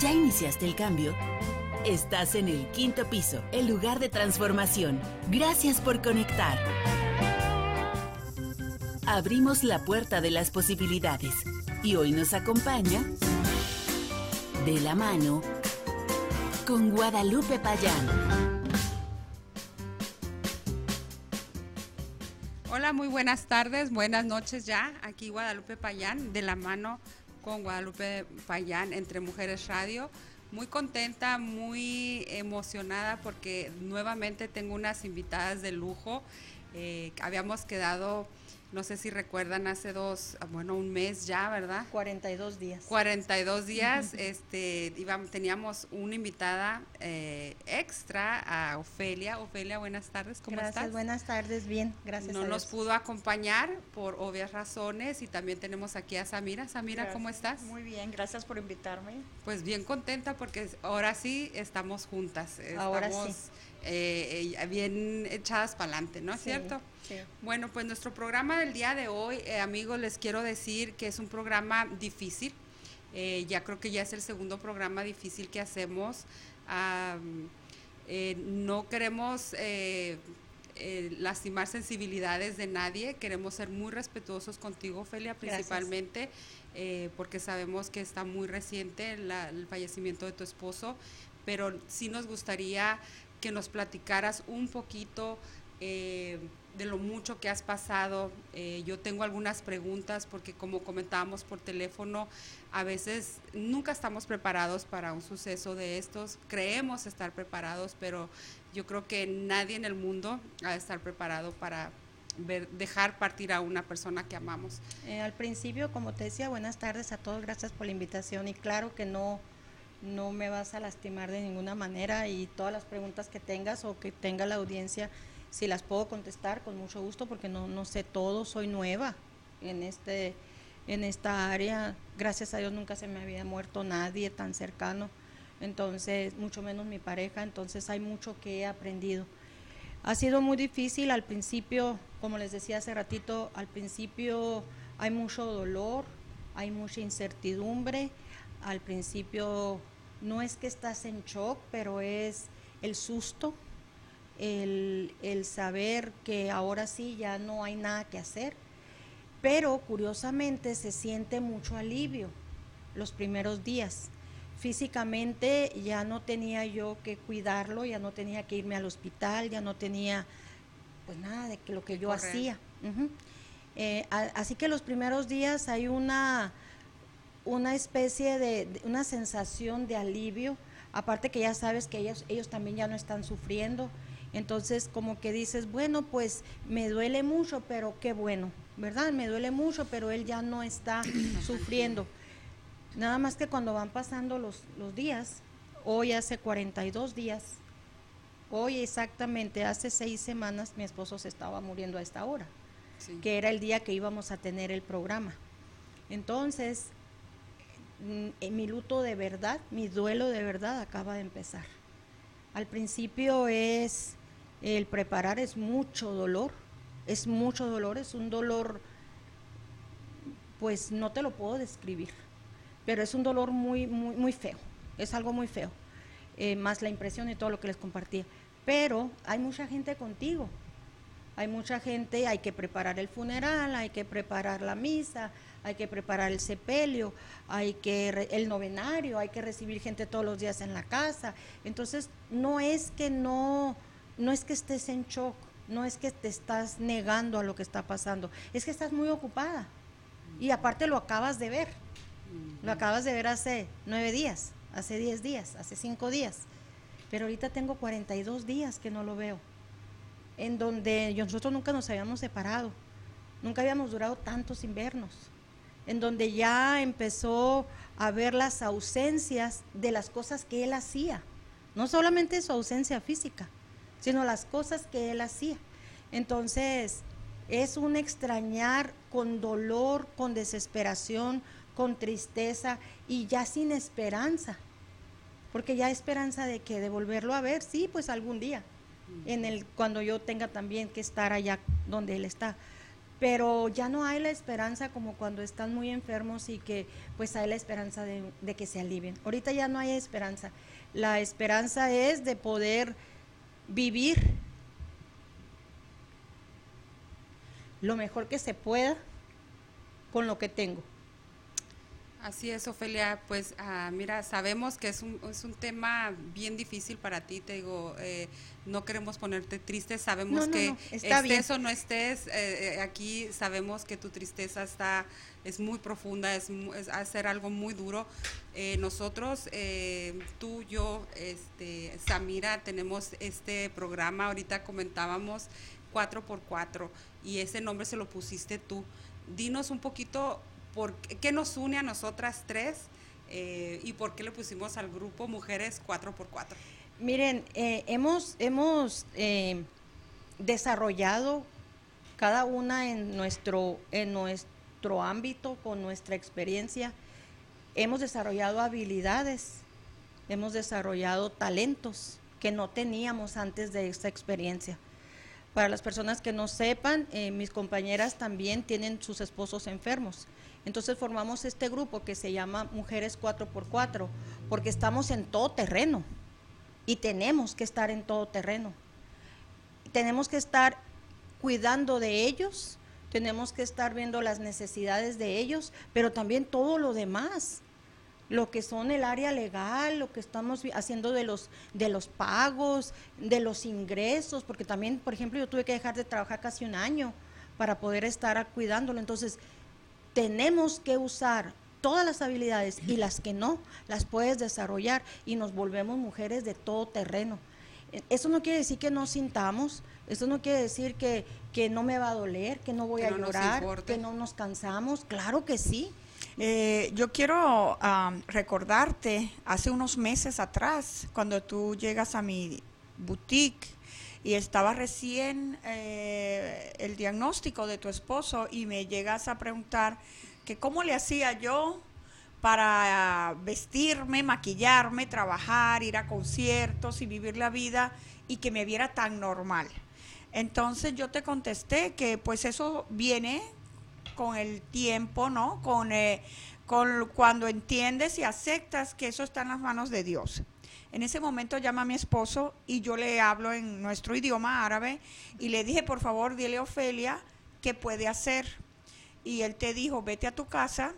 ¿Ya iniciaste el cambio? Estás en el quinto piso, el lugar de transformación. Gracias por conectar. Abrimos la puerta de las posibilidades y hoy nos acompaña de la mano con Guadalupe Payán. Hola, muy buenas tardes, buenas noches ya. Aquí Guadalupe Payán, de la mano con Guadalupe Payán, entre Mujeres Radio. Muy contenta, muy emocionada porque nuevamente tengo unas invitadas de lujo. Eh, habíamos quedado no sé si recuerdan hace dos, bueno, un mes ya, ¿verdad? 42 días. 42 días, este, íbamos, teníamos una invitada eh, extra a Ofelia. Ofelia, buenas tardes, ¿cómo gracias, Buenas tardes, bien, gracias. No nos pudo acompañar por obvias razones y también tenemos aquí a Samira. Samira, ¿cómo estás? Muy bien, gracias por invitarme. Pues bien contenta porque ahora sí estamos juntas. ahora sí eh, eh, bien echadas para adelante, ¿no es cierto? Sí. Bueno, pues nuestro programa del día de hoy, eh, amigos, les quiero decir que es un programa difícil. ya creo que ya es el segundo programa difícil que hacemos. no queremos eh, lastimar sensibilidades de nadie. Queremos ser muy respetuosos contigo, Felia, principalmente eh, porque sabemos que está muy reciente el fallecimiento de tu esposo, pero sí nos gustaría que nos platicaras un poquito eh, de lo mucho que has pasado. Eh, yo tengo algunas preguntas porque como comentábamos por teléfono, a veces nunca estamos preparados para un suceso de estos. Creemos estar preparados, pero yo creo que nadie en el mundo ha de estar preparado para dejar partir a una persona que amamos. Eh, al principio, como te decía, buenas tardes a todos, gracias por la invitación y claro que no no me vas a lastimar de ninguna manera y todas las preguntas que tengas o que tenga la audiencia si las puedo contestar con mucho gusto porque no, no sé todo, soy nueva en, este, en esta área. Gracias a Dios nunca se me había muerto nadie tan cercano, entonces mucho menos mi pareja, entonces hay mucho que he aprendido. Ha sido muy difícil al principio, como les decía hace ratito, al principio hay mucho dolor, hay mucha incertidumbre, al principio no es que estás en shock, pero es el susto, el, saber que ahora sí ya no hay nada que hacer. Pero curiosamente se siente mucho alivio los primeros días. Físicamente ya no tenía yo que cuidarlo, ya no tenía que irme al hospital, ya no tenía pues nada de lo que yo hacía. Eh, así que los primeros días hay una, una especie de, una sensación de alivio, aparte que ya sabes que ellos, ellos también ya no están sufriendo, entonces, como que dices, bueno, pues me duele mucho, pero qué bueno, ¿verdad? Me duele mucho, pero él ya no está sufriendo. Nada más que cuando van pasando los, los días, hoy hace 42 días, hoy exactamente hace seis semanas mi esposo se estaba muriendo a esta hora, que era el día que íbamos a tener el programa. Entonces, mm, mi luto de verdad, mi duelo de verdad acaba de empezar. Al principio es el preparar es mucho dolor, es mucho dolor, es un dolor, pues no te lo puedo describir, pero es un dolor muy, muy, muy feo, es algo muy feo, eh, más la impresión y todo lo que les compartía. Pero hay mucha gente contigo, hay mucha gente, hay que preparar el funeral, hay que preparar la misa, hay que preparar el sepelio, hay que el novenario, hay que recibir gente todos los días en la casa. Entonces, no es que no no es que estés en shock, no es que te estás negando a lo que está pasando, es que estás muy ocupada. Y aparte lo acabas de ver. Lo acabas de ver hace nueve días, hace diez días, hace cinco días. Pero ahorita tengo 42 días que no lo veo. En donde nosotros nunca nos habíamos separado. Nunca habíamos durado tantos inviernos. En donde ya empezó a ver las ausencias de las cosas que él hacía. No solamente su ausencia física, sino las cosas que él hacía. Entonces, es un extrañar con dolor, con desesperación, con tristeza y ya sin esperanza. Porque ya esperanza de que de volverlo a ver, sí, pues algún día, en el cuando yo tenga también que estar allá donde él está. Pero ya no hay la esperanza como cuando están muy enfermos y que pues hay la esperanza de, de que se alivien. Ahorita ya no hay esperanza. La esperanza es de poder vivir lo mejor que se pueda con lo que tengo. Así es, Ofelia. Pues ah, mira, sabemos que es un, es un tema bien difícil para ti. Te digo, eh, no queremos ponerte triste. Sabemos que estés o no estés eh, eh, aquí, sabemos que tu tristeza está es muy profunda, es, es hacer algo muy duro. nosotros, tú, yo, este, Samira, tenemos este programa. Ahorita comentábamos 4x4 y ese nombre se lo pusiste tú. Dinos un poquito qué nos une a nosotras tres eh, y por qué le pusimos al grupo Mujeres 4x4. Miren, eh, hemos, hemos eh, desarrollado cada una en nuestro, en nuestro ámbito, con nuestra experiencia, hemos desarrollado habilidades, hemos desarrollado talentos que no teníamos antes de esta experiencia. Para las personas que no sepan, mis compañeras también tienen sus esposos enfermos entonces formamos este grupo que se llama Mujeres 4x4, porque estamos en todo terreno y tenemos que estar en todo terreno. tenemos que estar cuidando de ellos, tenemos que estar viendo las necesidades de ellos, pero también todo lo demás lo que son el área legal, lo que estamos haciendo de los de los pagos, de los ingresos, porque también, por ejemplo, yo tuve que dejar de trabajar casi un año para poder estar cuidándolo. Entonces, tenemos que usar todas las habilidades y las que no, las puedes desarrollar y nos volvemos mujeres de todo terreno. Eso no quiere decir que no sintamos, eso no quiere decir que, que no me va a doler, que no voy a llorar, que no nos cansamos, claro que sí. Eh, yo quiero recordarte hace unos meses atrás, cuando tú llegas a mi boutique y estaba recién eh, el diagnóstico de tu esposo y me llegas a preguntar que cómo le hacía yo para vestirme, maquillarme, trabajar, ir a conciertos y vivir la vida y que me viera tan normal. Entonces yo te contesté que pues eso viene con el tiempo, ¿no? Con, eh, con cuando entiendes y aceptas que eso está en las manos de Dios. En ese momento llama a mi esposo y yo le hablo en nuestro idioma árabe y le dije, por favor, dile a Ofelia qué puede hacer. Y él te dijo, vete a tu casa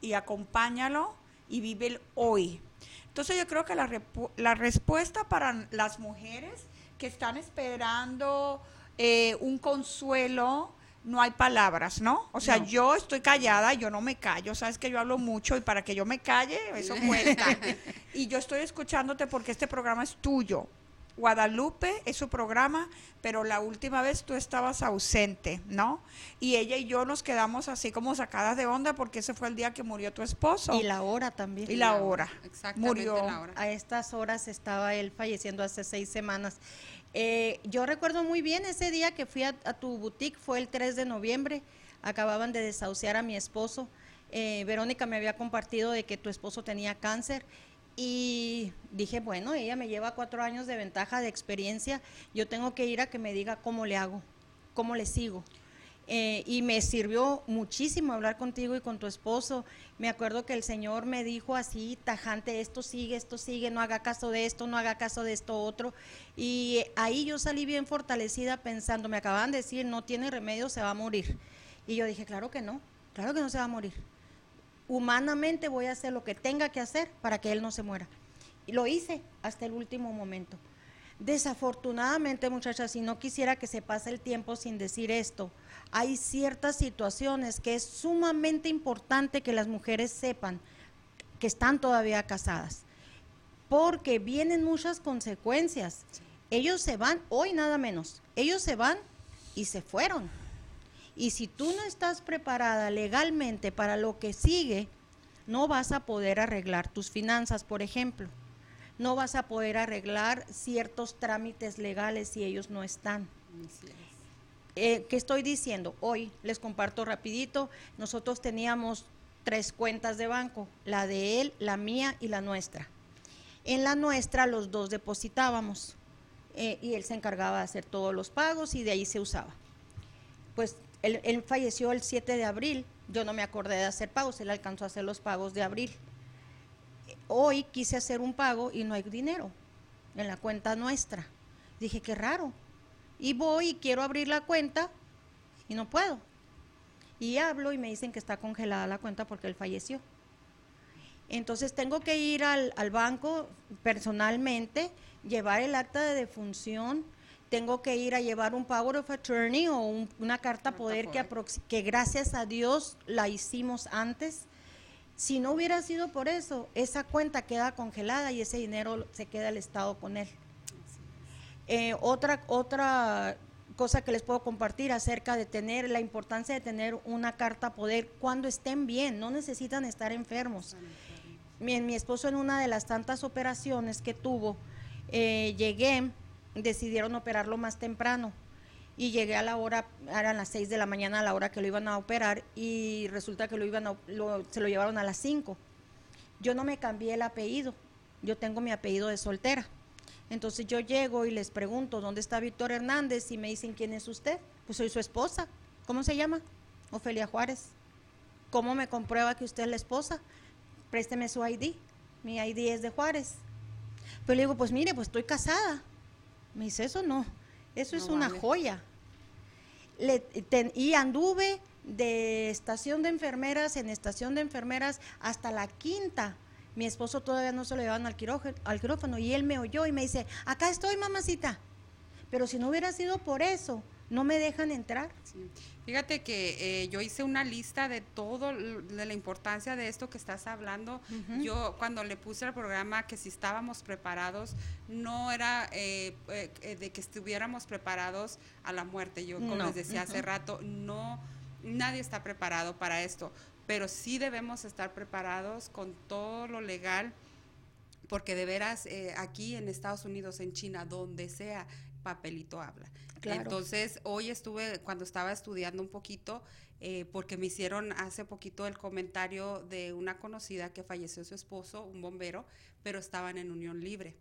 y acompáñalo y vive el hoy. Entonces yo creo que la, la respuesta para las mujeres que están esperando eh, un consuelo, no hay palabras, ¿no? O sea, yo estoy callada, yo no me callo, sabes que yo hablo mucho y para que yo me calle, eso cuesta. y yo estoy escuchándote porque este programa es tuyo. Guadalupe es su programa, pero la última vez tú estabas ausente, ¿no? Y ella y yo nos quedamos así como sacadas de onda porque ese fue el día que murió tu esposo. Y la hora también. Y la hora. Exactamente murió. La hora. A estas horas estaba él falleciendo hace seis semanas. Eh, yo recuerdo muy bien ese día que fui a, tu boutique, fue el 3 de noviembre, acababan de desahuciar a mi esposo. Eh, Verónica me había compartido de que tu esposo tenía cáncer y dije, bueno, ella me lleva cuatro años de ventaja de experiencia, yo tengo que ir a que me diga cómo le hago, cómo le sigo. Eh, y me sirvió muchísimo hablar contigo y con tu esposo. Me acuerdo que el Señor me dijo así, tajante, esto sigue, esto sigue, no haga caso de esto, no haga caso de esto otro. Y ahí yo salí bien fortalecida pensando, me acababan de decir, no tiene remedio, se va a morir. Y yo dije, claro que no, claro que no se va a morir. Humanamente voy a hacer lo que tenga que hacer para que él no se muera. Y lo hice hasta el último momento. Desafortunadamente, muchachas, si no quisiera que se pase el tiempo sin decir esto, hay ciertas situaciones que es sumamente importante que las mujeres sepan que están todavía casadas, porque vienen muchas consecuencias. Ellos se van, hoy nada menos, ellos se van y se fueron. Y si tú no estás preparada legalmente para lo que sigue, no vas a poder arreglar tus finanzas, por ejemplo. No vas a poder arreglar ciertos trámites legales si ellos no están. Eh, ¿Qué estoy diciendo? Hoy les comparto rapidito, nosotros teníamos tres cuentas de banco, la de él, la mía y la nuestra. En la nuestra los dos depositábamos eh, y él se encargaba de hacer todos los pagos y de ahí se usaba. Pues él, él, falleció el 7 de abril, yo no me acordé de hacer pagos, él alcanzó a hacer los pagos de abril. Hoy quise hacer un pago y no hay dinero en la cuenta nuestra. Dije, qué raro, y voy y quiero abrir la cuenta y no puedo. Y hablo y me dicen que está congelada la cuenta porque él falleció. Entonces tengo que ir al, banco personalmente, llevar el acta de defunción, tengo que ir a llevar un power of attorney o una carta poder, Que, que gracias a Dios la hicimos antes. Si no hubiera sido por eso, esa cuenta queda congelada y ese dinero se queda el Estado con él. Eh, otra, otra cosa que les puedo compartir acerca de tener la importancia de tener una carta poder cuando estén bien, no necesitan estar enfermos. Mi, mi esposo en una de las tantas operaciones que tuvo, eh, llegué, decidieron operarlo más temprano y llegué a la hora, eran las 6 de la mañana a la hora que lo iban a operar y resulta que lo iban se lo llevaron a las 5. Yo no me cambié el apellido, yo tengo mi apellido de soltera. Entonces yo llego y les pregunto, ¿dónde está Víctor Hernández? Y me dicen, ¿quién es usted? Pues soy su esposa. ¿Cómo se llama? Ofelia Juárez. ¿Cómo me comprueba que usted es la esposa? Présteme su ID. Mi ID es de Juárez. Pero le digo, pues mire, pues estoy casada. Me dice, eso no. Eso es una vale. joya. Le- ten- y anduve de estación de enfermeras en estación de enfermeras hasta la quinta. Mi esposo todavía no se lo llevaban al quirófano, al quirófano y él me oyó y me dice, acá estoy mamacita. Pero si no hubiera sido por eso, no me dejan entrar. Sí. Fíjate que eh, yo hice una lista de todo, de la importancia de esto que estás hablando. Yo cuando le puse al programa que si estábamos preparados, no era eh, eh, de que estuviéramos preparados a la muerte. Yo como No, les decía hace rato, no, nadie está preparado para esto, pero sí debemos estar preparados con todo lo legal porque de veras eh, aquí en Estados Unidos, en China, donde sea, papelito habla. Claro. Entonces, hoy estuve, cuando estaba estudiando un poquito, eh, porque me hicieron hace poquito el comentario de una conocida que falleció su esposo, un bombero, pero estaban en unión libre.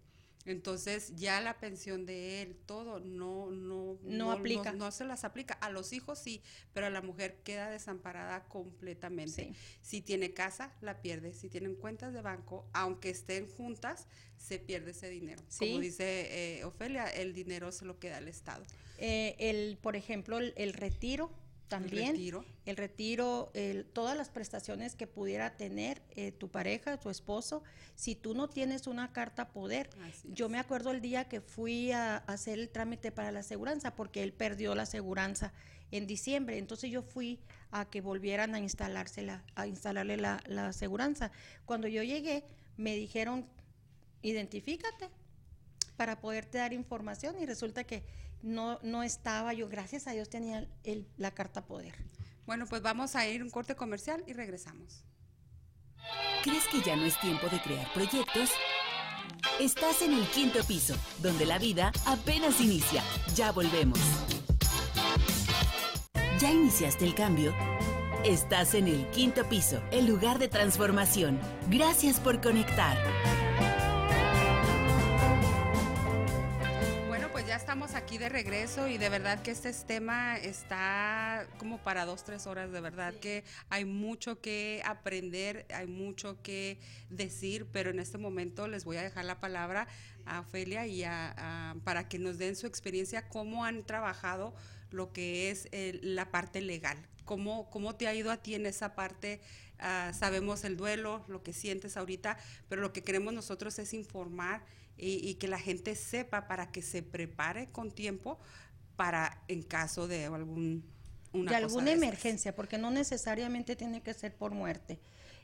Entonces, ya la pensión de él, todo, no, no, No aplica. No, se las aplica. A los hijos sí, pero a la mujer queda desamparada completamente. Sí. Si tiene casa, la pierde. Si tienen cuentas de banco, aunque estén juntas, se pierde ese dinero. Sí. Como dice eh, Ofelia, el dinero se lo queda al Estado. Eh, el, por ejemplo, el, el retiro también. retiro. El retiro, el- todas las prestaciones que pudiera tener eh, tu pareja, tu esposo, si tú no tienes una carta poder. Así Yo es. me acuerdo el día que fui a, a hacer el trámite para la aseguranza, porque él perdió la aseguranza en diciembre. Entonces yo fui a que volvieran a instalársela, a instalarle la, la aseguranza. Cuando yo llegué, me dijeron, identifícate para poderte dar información y resulta que no, no estaba yo, gracias a Dios tenía el- la carta poder. Bueno, pues vamos a ir a un corte comercial y regresamos. ¿Crees que ya no es tiempo de crear proyectos? Estás en el quinto piso, donde la vida apenas inicia. Ya volvemos. ¿Ya iniciaste el cambio? Estás en el quinto piso, el lugar de transformación. Gracias por conectar. Aquí de regreso y de verdad que este tema está como para dos, tres horas. De verdad que hay mucho que aprender, hay mucho que decir, pero en este momento les voy a dejar la palabra a Ofelia y a, a- para que nos den su experiencia, cómo han trabajado lo que es la parte legal. ¿Cómo, ¿Cómo te ha ido a ti en esa parte? Ah, sabemos el duelo, lo que sientes ahorita, pero lo que queremos nosotros es informar y, y que la gente sepa para que se prepare con tiempo para en caso de algún una de alguna de emergencia, porque no necesariamente tiene que ser por muerte.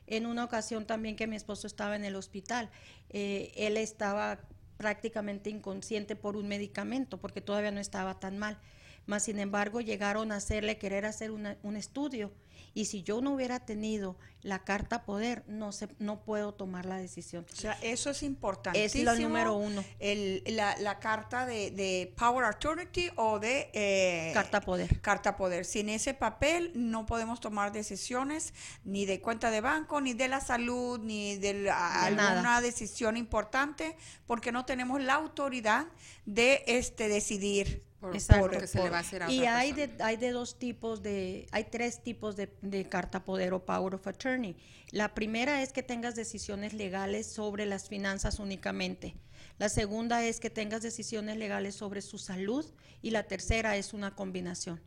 En una ocasión también que mi esposo estaba en el hospital, eh, él estaba prácticamente inconsciente por un medicamento, porque todavía no estaba tan mal. Mas, sin embargo, llegaron a hacerle querer hacer una- un estudio. Y si yo no hubiera tenido la carta poder, no, se, no puedo tomar la decisión. O sea, eso es importante. Es lo número uno. El, la, la carta de, de Power Authority o de... eh, Carta poder. Carta poder. Sin ese papel no podemos tomar decisiones ni de cuenta de banco, ni de la salud, ni de, la- De nada. alguna decisión importante, porque no tenemos la autoridad de este decidir. Por, Exacto. por lo que se le va a hacer a Y otra hay persona. de, hay de dos tipos de, hay tres tipos de, de carta poder o power of attorney. La primera es que tengas decisiones legales sobre las finanzas únicamente. La segunda es que tengas decisiones legales sobre su salud y la tercera es una combinación.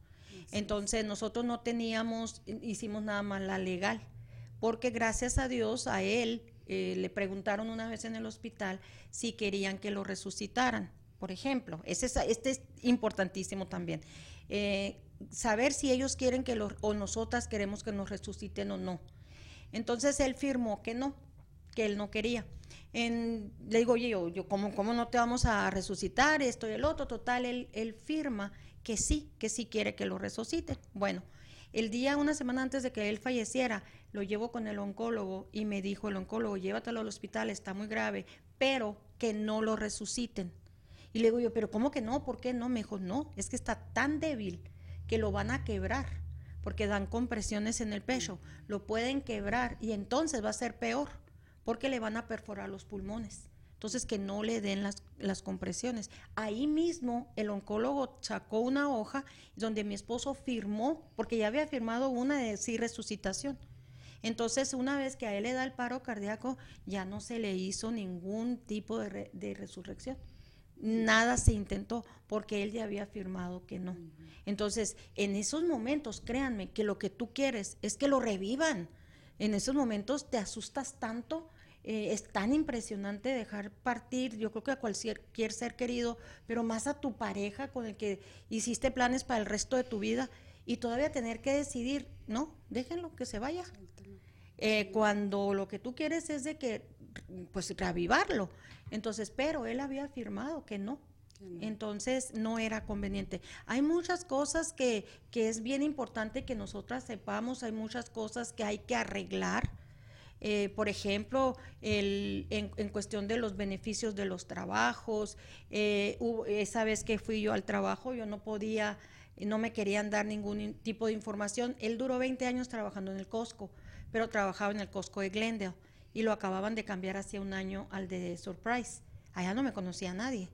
Entonces nosotros no teníamos, hicimos nada más la legal, porque gracias a Dios a él eh, le preguntaron una vez en el hospital si querían que lo resucitaran, por ejemplo. Ese es, este es importantísimo también. Eh, saber si ellos quieren que lo, o nosotras queremos que nos resuciten o no. Entonces él firmó que no, que él no quería. Le digo, oye, yo, yo ¿cómo, ¿cómo no te vamos a resucitar esto y el otro? Total, él, él firma que sí, que sí quiere que lo resuciten. Bueno, el día, una semana antes de que él falleciera, lo llevo con el oncólogo y me dijo el oncólogo, llévatelo al hospital, está muy grave, pero que no lo resuciten. Y le digo yo, pero ¿cómo que no? ¿Por qué no? Me dijo, no, es que está tan débil que lo van a quebrar, porque dan compresiones en el pecho, lo pueden quebrar y entonces va a ser peor, porque le van a perforar los pulmones. Entonces que no le den las, las compresiones. Ahí mismo el oncólogo sacó una hoja donde mi esposo firmó, porque ya había firmado una de sí resucitación. Entonces, una vez que a él le da el paro cardíaco, ya no se le hizo ningún tipo de, de resurrección. Nada se intentó porque él ya había afirmado que no. Entonces, en esos momentos, créanme que lo que tú quieres es que lo revivan. En esos momentos te asustas tanto, eh, es tan impresionante dejar partir, yo creo que a cualquier ser querido, pero más a tu pareja con el que hiciste planes para el resto de tu vida y todavía tener que decidir, no, déjenlo que se vaya. Eh, cuando lo que tú quieres es de que, pues, reavivarlo. Entonces, pero él había afirmado que no. Entonces no era conveniente. Hay muchas cosas que, que, es bien importante que nosotras sepamos, hay muchas cosas que hay que arreglar. Eh, por ejemplo, el, en, en, cuestión de los beneficios de los trabajos, eh, esa vez que fui yo al trabajo, yo no podía, no me querían dar ningún tipo de información. Él duró 20 años trabajando en el Costco pero trabajaba en el Costco de Glendale y lo acababan de cambiar hace un año al de Surprise. Allá no me conocía a nadie.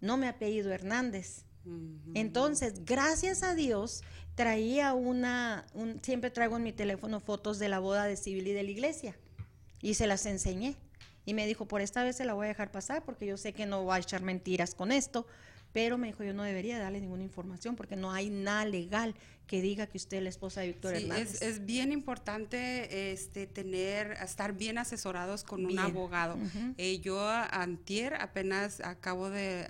No me ha pedido Hernández. Entonces, gracias a Dios, traía una, siempre traigo en mi teléfono fotos de la boda de civil y de la iglesia y se las enseñé. Y me dijo, por esta vez se la voy a dejar pasar porque yo sé que no va a echar mentiras con esto, pero me dijo, yo no debería darle ninguna información porque no hay nada legal que diga que usted es la esposa de Víctor sí, Hernández. Es, bien importante este, tener, estar bien asesorados con un abogado. Eh, yo antier apenas acabo de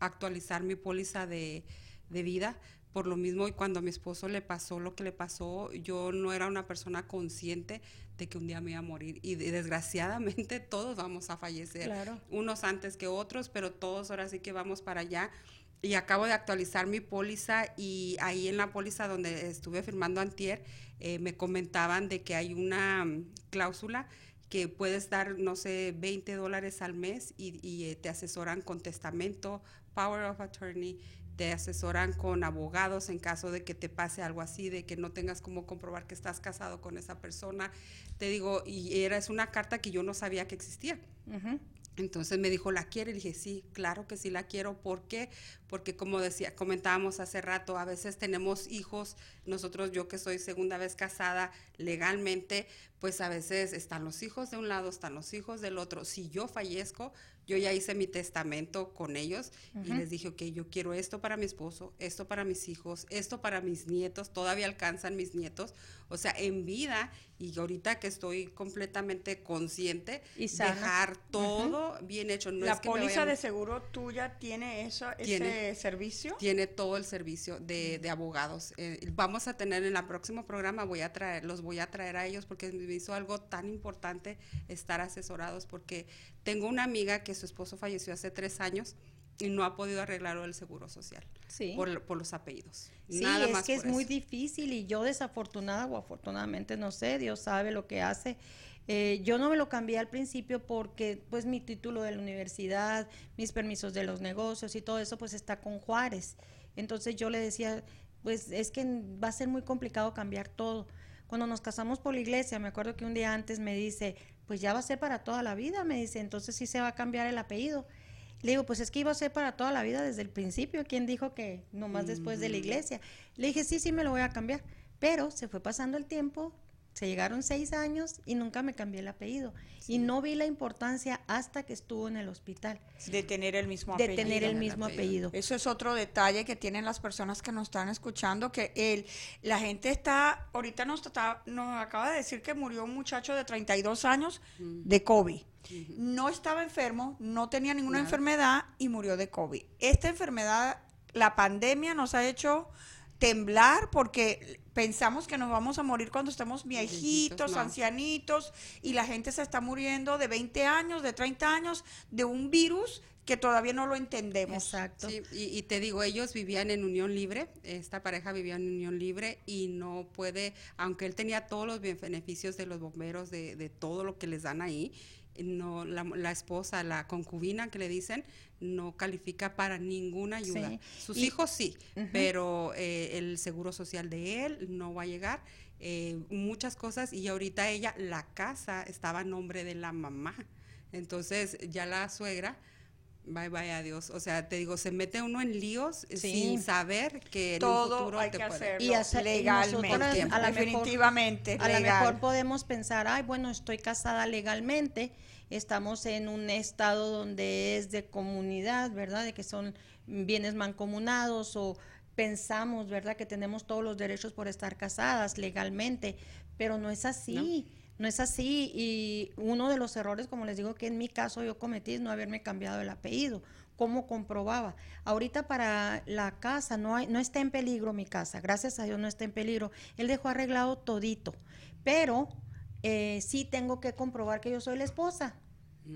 actualizar mi póliza de, de vida por lo mismo y cuando a mi esposo le pasó lo que le pasó, yo no era una persona consciente de que un día me iba a morir y desgraciadamente todos vamos a fallecer, unos antes que otros, pero todos ahora sí que vamos para allá. Y acabo de actualizar mi póliza y ahí en la póliza donde estuve firmando antier, eh, me comentaban de que hay una mm, cláusula que puedes dar, no sé, 20 dólares al mes y, y eh, te asesoran con testamento, power of attorney, te asesoran con abogados en caso de que te pase algo así, de que no tengas cómo comprobar que estás casado con esa persona. Te digo, y era es una carta que yo no sabía que existía. Entonces me dijo, ¿la quiere? Y dije, sí, claro que sí la quiero. ¿Por qué? Porque como decía, comentábamos hace rato, a veces tenemos hijos, nosotros, yo que soy segunda vez casada legalmente, pues a veces están los hijos de un lado, están los hijos del otro. Si yo fallezco, yo ya hice mi testamento con ellos y les dije, ok, yo quiero esto para mi esposo, esto para mis hijos, esto para mis nietos, todavía alcanzan mis nietos, o sea, en vida y ahorita que estoy completamente consciente, y dejar todo bien hecho. No ¿La póliza de seguro tuya tiene eso, ese servicio? Tiene todo el servicio de, de abogados. Eh, vamos a tener en el próximo programa, voy a traer, los voy a traer a ellos porque me hizo algo tan importante estar asesorados porque tengo una amiga que su esposo falleció hace tres años y no ha podido arreglar el seguro social por, por, los apellidos. Sí, es que es muy difícil y yo desafortunada o afortunadamente no sé, Dios sabe lo que hace. Eh, yo no me lo cambié al principio porque pues mi título de la universidad, mis permisos de los negocios y todo eso pues está con Juárez. Entonces yo le decía, pues es que va a ser muy complicado cambiar todo. Cuando nos casamos por la iglesia, me acuerdo que un día antes me dice, pues ya va a ser para toda la vida, me dice, entonces sí se va a cambiar el apellido. Le digo, pues es que iba a ser para toda la vida desde el principio. ¿Quién dijo que nomás después de la iglesia? Le dije, sí, sí, me lo voy a cambiar. Pero se fue pasando el tiempo, se llegaron seis años y nunca me cambié el apellido. Y no vi la importancia hasta que estuvo en el hospital. De tener el mismo apellido. De tener el mismo apellido. Eso es otro detalle que tienen las personas que nos están escuchando, que el, la gente está, ahorita nos, nos acaba de decir que murió un muchacho de 32 años de COVID. No estaba enfermo, no tenía ninguna enfermedad y murió de COVID. Esta enfermedad, la pandemia nos ha hecho temblar porque pensamos que nos vamos a morir cuando estemos viejitos, ancianitos, y la gente se está muriendo de 20 años, de 30 años, de un virus que todavía no lo entendemos. Exacto. y, te digo, ellos vivían en unión libre, esta pareja vivía en unión libre y no puede, aunque él tenía todos los beneficios de los bomberos, de, de todo lo que les dan ahí, no la, esposa, la concubina que le dicen, no califica para ninguna ayuda. Sus hijos sí, pero eh, el seguro social de él no va a llegar. Eh, muchas cosas y ahorita ella, la casa estaba a nombre de la mamá. Entonces ya la suegra bye bye adiós. O sea, te digo, se mete uno en líos Sí. sin saber que en Todo un futuro hay te que puede- hacerlo Y hacer- y legalmente. a la mejor- definitivamente A lo mejor podemos pensar, ay, bueno, estoy casada legalmente, estamos en un estado donde es de comunidad, ¿verdad? De que son bienes mancomunados o pensamos, ¿verdad? Que tenemos todos los derechos por estar casadas legalmente, pero no es así. No. es así y uno de los errores, como les digo, que en mi caso yo cometí es no haberme cambiado el apellido. ¿Cómo comprobaba? Ahorita para la casa no hay, no está en peligro mi casa, gracias a Dios no está en peligro. Él dejó arreglado todito, pero eh, sí tengo que comprobar que yo soy la esposa.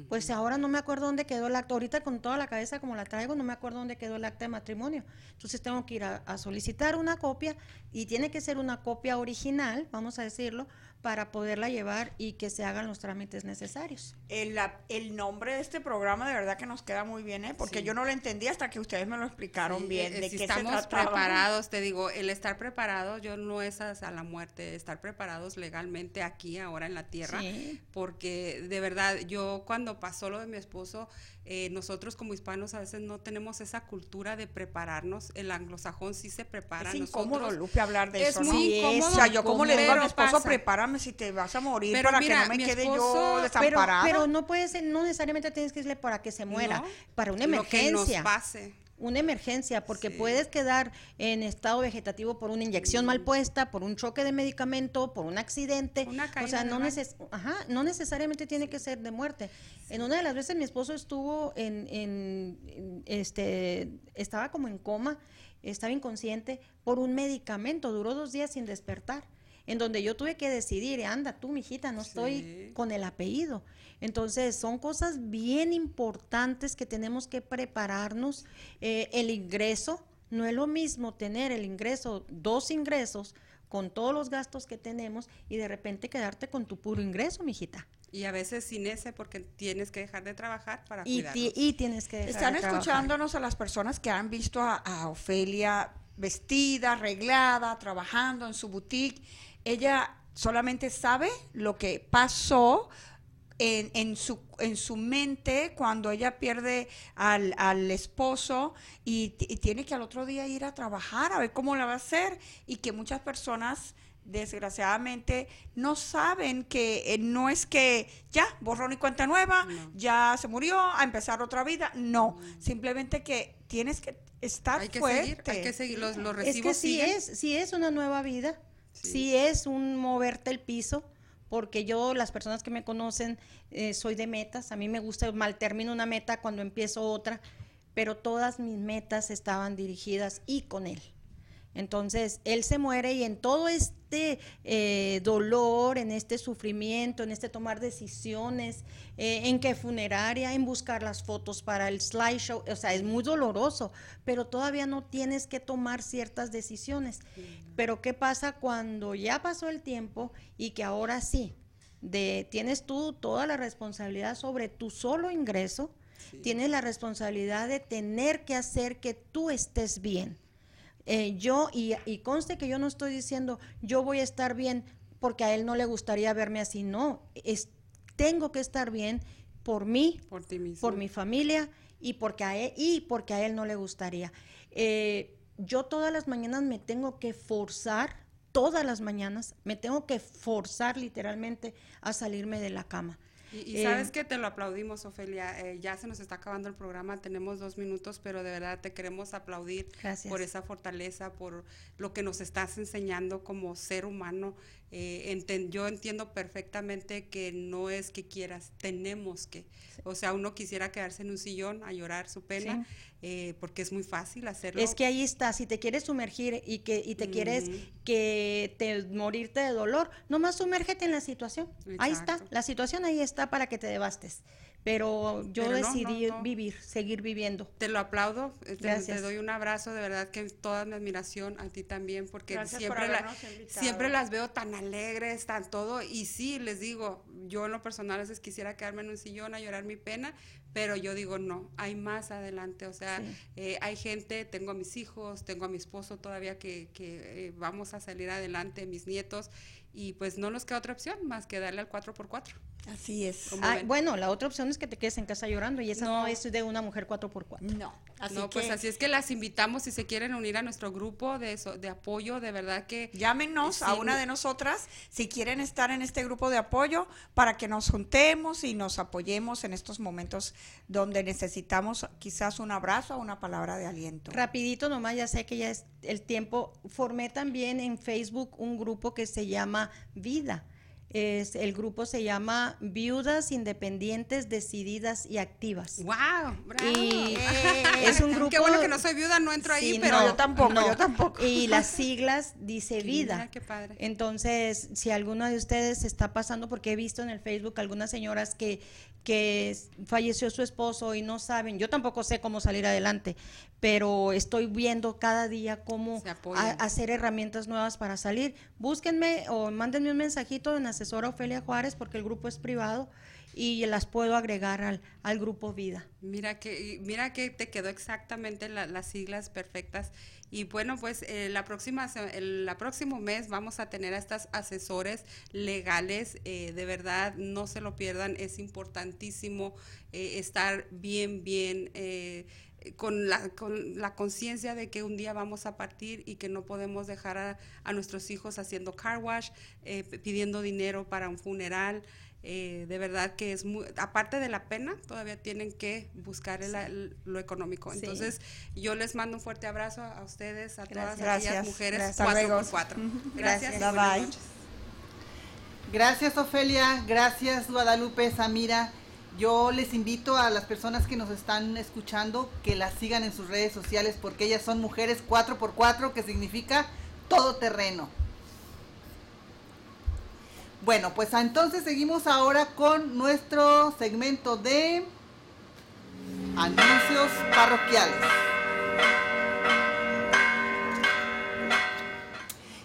Pues ahora no me acuerdo dónde quedó el acta. Ahorita con toda la cabeza como la traigo, no me acuerdo dónde quedó el acta de matrimonio. Entonces tengo que ir a, a solicitar una copia y tiene que ser una copia original, vamos a decirlo, para poderla llevar y que se hagan los trámites necesarios. El, la- el nombre de este programa de verdad que nos queda muy bien, ¿eh? porque Sí. yo no lo entendí hasta que ustedes me lo explicaron Sí, bien. eh, de si qué se estamos preparados, te digo, el estar preparado, yo no es hasta la muerte, estar preparados legalmente aquí, ahora en la tierra, Sí. porque de verdad, yo cuando pasó lo de mi esposo, eh, nosotros como hispanos a veces no tenemos esa cultura de prepararnos, el anglosajón sí se prepara. Es nosotros- incómodo, Lupe, hablar de Es eso, ¿no? muy incómodo, O sea, yo como le digo a mi pero esposo, pasa. prepárame si te vas a morir Pero para mira, que no me quede esposo- yo Pero, desamparada. pero no puede ser, no necesariamente tienes que irle para que se muera, No, para una Lo que nos emergencia. pase. Una emergencia, porque Sí. puedes quedar en estado vegetativo por una inyección mal puesta, por un choque de medicamento, por un accidente. Una o sea, no, neces ajá, no necesariamente tiene que ser de muerte. En una de las veces mi esposo estuvo en, en- en, este, estaba como en coma, estaba inconsciente por un medicamento, duró dos días sin despertar. En donde yo tuve que decidir, anda tú, mijita, no estoy Sí. con el apellido. Entonces, son cosas bien importantes que tenemos que prepararnos. Eh, el ingreso, no es lo mismo tener el ingreso, dos ingresos, con todos los gastos que tenemos y de repente quedarte con tu puro ingreso, mijita. Y a veces sin ese porque tienes que dejar de trabajar para Y, cuidarnos. ti- y tienes que dejar Están de trabajar. escuchándonos a las personas que han visto a, a Ofelia vestida, arreglada, trabajando en su boutique. Ella solamente sabe lo que pasó en, en su, en su mente cuando ella pierde al, al esposo y, tiene que al otro día ir a trabajar a ver cómo la va a hacer y que muchas personas desgraciadamente no saben que eh, no es que ya borrón y cuenta nueva, No. ya se murió, a empezar otra vida, no, simplemente que tienes que estar hay que fuerte. seguir, hay que seguir, los, los Es recibos que sí siguen. es, sí es una nueva vida, Sí. es un moverte el piso, porque yo, las personas que me conocen, eh, soy de metas, a mí me gusta, mal termino una meta cuando empiezo otra, pero todas mis metas estaban dirigidas y con él. Entonces, él se muere y en todo este eh, dolor, en este sufrimiento, en este tomar decisiones, eh, en qué funeraria, en buscar las fotos para el slideshow, o sea, es muy doloroso, pero todavía no tienes que tomar ciertas decisiones. Pero ¿qué pasa cuando ya pasó el tiempo y que ahora sí, de, tienes tú toda la responsabilidad sobre tu solo ingreso, tienes la responsabilidad de tener que hacer que tú estés bien. Eh, yo, y, y conste que yo no estoy diciendo yo voy a estar bien porque a él no le gustaría verme así, no, es, tengo que estar bien por mí, por ti mismo. por mi familia y porque a él, y porque a él no le gustaría. Eh, yo todas las mañanas me tengo que forzar, todas las mañanas me tengo que forzar literalmente a salirme de la cama. Y, y Eh, sabes que te lo aplaudimos, Ofelia. Eh, ya se nos está acabando el programa, tenemos dos minutos, pero de verdad te queremos aplaudir Gracias. por esa fortaleza, por lo que nos estás enseñando como ser humano. Eh, enten- yo entiendo perfectamente que no es que quieras, tenemos que. O sea, uno quisiera quedarse en un sillón a llorar su pena, eh, porque es muy fácil hacerlo. Es que ahí está, si te quieres sumergir y que y te quieres que te morirte de dolor, nomás sumérgete en la situación. Ahí está, la situación ahí está para que te devastes. Pero yo Pero no, decidí no, no. vivir, seguir viviendo. Te lo aplaudo, te, Gracias. te doy un abrazo, de verdad que toda mi admiración a ti también, porque Gracias por siempre, la- invitado. siempre las veo tan alegres, tan todo, y sí, les digo, yo en lo personal a veces quisiera quedarme en un sillón a llorar mi pena, pero yo digo, no, hay más adelante, o sea, Sí. eh, hay gente, tengo a mis hijos, tengo a mi esposo todavía que, que, eh, vamos a salir adelante, mis nietos, y pues no nos queda otra opción más que darle al 4x4. Así es. Ah, bueno, la otra opción es que te quedes en casa llorando y esa no, es de una mujer 4x4. No. Así no, pues así es que las invitamos si se quieren unir a nuestro grupo de, de apoyo, de verdad que... Llámenos a una de nosotras si quieren estar en este grupo de apoyo para que nos juntemos y nos apoyemos en estos momentos donde necesitamos quizás un abrazo o una palabra de aliento. Rapidito nomás, ya sé que ya es el tiempo. Formé también en Facebook un grupo que se llama Vida es, el grupo se llama Viudas Independientes Decididas y Activas. ¡Wow! Bravo. Y es un grupo. Qué bueno que no soy viuda, no entro ahí, pero yo tampoco, yo tampoco. Y las siglas dice vida. Mira, qué padre. Entonces, si alguno de ustedes está pasando, porque he visto en el Facebook algunas señoras que, que falleció su esposo y no saben, yo tampoco sé cómo salir adelante, pero estoy viendo cada día cómo hacer herramientas nuevas para salir. Búsquenme o mándenme un mensajito en asesora Ofelia Juárez porque el grupo es privado y las puedo agregar al, al grupo Vida. Mira que, mira que te quedó exactamente las siglas perfectas. Y bueno, pues eh, la próxima, el la próximo mes vamos a tener a estas asesores legales. Eh, de verdad, no se lo pierdan. Es importantísimo eh, estar bien, bien con la, con la conciencia de que un día vamos a partir y que no podemos dejar a, a nuestros hijos haciendo car wash, pidiendo dinero para un funeral. Eh, de verdad que es muy, aparte de la pena, todavía tienen que buscar lo económico. Entonces, yo les mando un fuerte abrazo a ustedes, a todas aquellas mujeres cuatro por cuatro. Gracias. Gracias. Gracias, Ofelia. Gracias, Guadalupe, Samira. Yo les invito a las personas que nos están escuchando que las sigan en sus redes sociales porque ellas son mujeres 4x4, que significa todo terreno. Bueno, pues entonces seguimos ahora con nuestro segmento de anuncios parroquiales.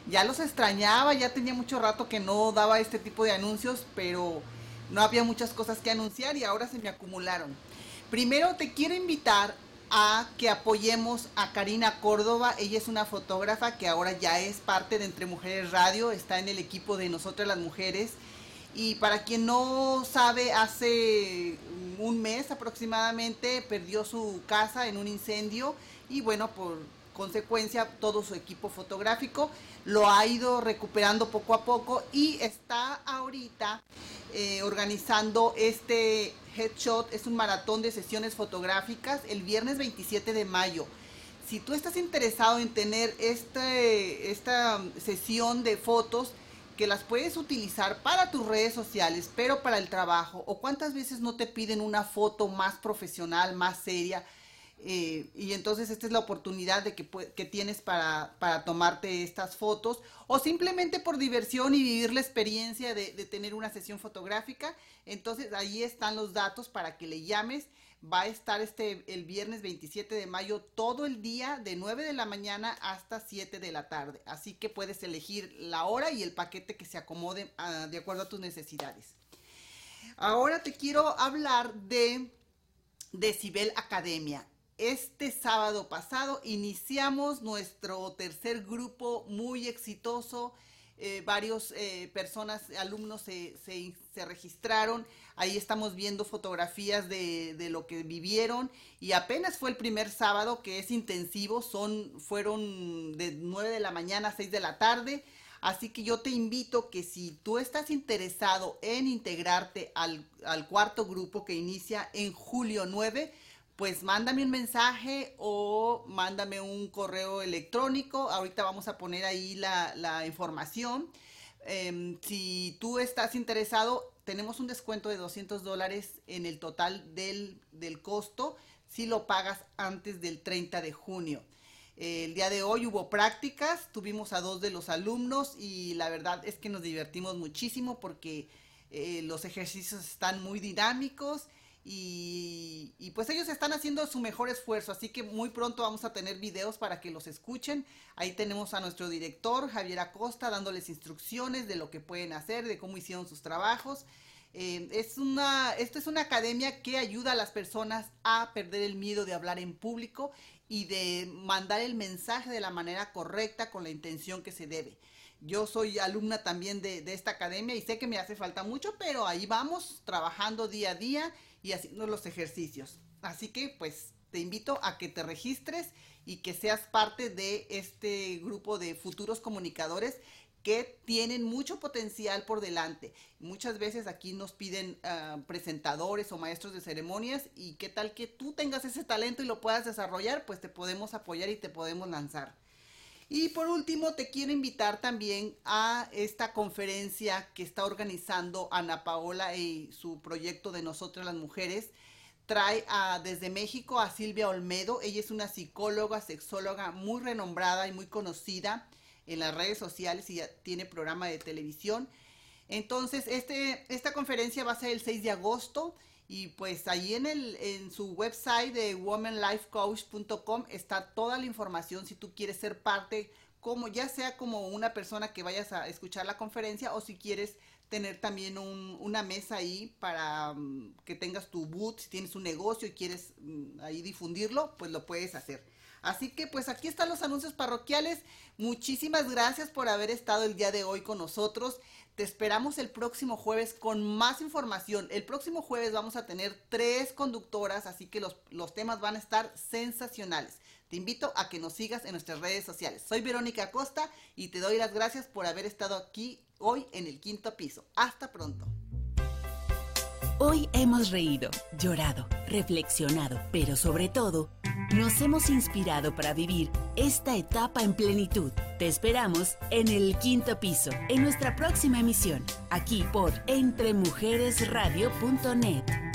Ya los extrañaba, ya tenía mucho rato que no daba este tipo de anuncios, pero no había muchas cosas que anunciar y ahora se me acumularon. Primero te quiero invitar a que apoyemos a Karina Córdoba. Ella es una fotógrafa que ahora ya es parte de Entre Mujeres Radio, está en el equipo de Nosotras las Mujeres. Y para quien no sabe, hace un mes aproximadamente perdió su casa en un incendio y bueno, por consecuencia todo su equipo fotográfico lo ha ido recuperando poco a poco y está ahorita eh, organizando este Headshot es un maratón de sesiones fotográficas el viernes 27 de mayo. Si tú estás interesado en tener este, esta sesión de fotos que las puedes utilizar para tus redes sociales, pero para el trabajo, o cuántas veces no te piden una foto más profesional, más seria, eh, y entonces esta es la oportunidad de que, que tienes para, para, tomarte estas fotos o simplemente por diversión y vivir la experiencia de, de, tener una sesión fotográfica. Entonces ahí están los datos para que le llames. Va a estar este el viernes 27 de mayo todo el día de 9 de la mañana hasta 7 de la tarde. Así que puedes elegir la hora y el paquete que se acomode ah, de acuerdo a tus necesidades. Ahora te quiero hablar de Decibel Academia este sábado pasado iniciamos nuestro tercer grupo muy exitoso. Eh, varios eh, personas, alumnos se, se, registraron. Ahí estamos viendo fotografías de, de, lo que vivieron. Y apenas fue el primer sábado que es intensivo. Son, fueron de 9 de la mañana a 6 de la tarde. Así que yo te invito que si tú estás interesado en integrarte al, al cuarto grupo que inicia en julio 9, pues mándame un mensaje o mándame un correo electrónico. Ahorita vamos a poner ahí la, información. Em, si tú estás interesado, tenemos un descuento de 200 dólares en el total del, del costo si lo pagas antes del 30 de junio. el día de hoy hubo prácticas, tuvimos a dos de los alumnos y la verdad es que nos divertimos muchísimo porque eh, los ejercicios están muy dinámicos y, pues ellos están haciendo su mejor esfuerzo, así que muy pronto vamos a tener videos para que los escuchen. Ahí tenemos a nuestro director, Javier Acosta, dándoles instrucciones de lo que pueden hacer, de cómo hicieron sus trabajos. Eh, es una, esta es una academia que ayuda a las personas a perder el miedo de hablar en público y de mandar el mensaje de la manera correcta con la intención que se debe. Yo soy alumna también de, esta academia y sé que me hace falta mucho, pero ahí vamos trabajando día a día y haciendo los ejercicios. Así que pues te invito a que te registres y que seas parte de este grupo de futuros comunicadores que tienen mucho potencial por delante. Muchas veces aquí nos piden uh, presentadores o maestros de ceremonias y qué tal que tú tengas ese talento y lo puedas desarrollar, pues te podemos apoyar y te podemos lanzar. Y por último, te quiero invitar también a esta conferencia que está organizando Ana Paola y su proyecto de Nosotras las Mujeres. Trae desde México a Silvia Olmedo. Ella es una psicóloga, sexóloga muy renombrada y muy conocida en las redes sociales y ya tiene programa de televisión. Entonces, este, esta conferencia va a ser el 6 de agosto y pues ahí en, el, en su website de womanlifecoach.com está toda la información si tú quieres ser parte, como ya sea como una persona que vayas a escuchar la conferencia o si quieres tener también un, una mesa ahí para um, que tengas tu boot, si tienes un negocio y quieres um, ahí difundirlo, pues lo puedes hacer. Así que pues aquí están los anuncios parroquiales. Muchísimas gracias por haber estado el día de hoy con nosotros. Te esperamos el próximo jueves con más información. El próximo jueves vamos a tener tres conductoras, así que los, los temas van a estar sensacionales. Te invito a que nos sigas en nuestras redes sociales. Soy Verónica Costa y te doy las gracias por haber estado aquí hoy en el quinto piso. Hasta pronto. Hoy hemos reído, llorado, reflexionado, pero sobre todo, nos hemos inspirado para vivir esta etapa en plenitud. Te esperamos en el quinto piso, en nuestra próxima emisión, aquí por entremujeresradio.net.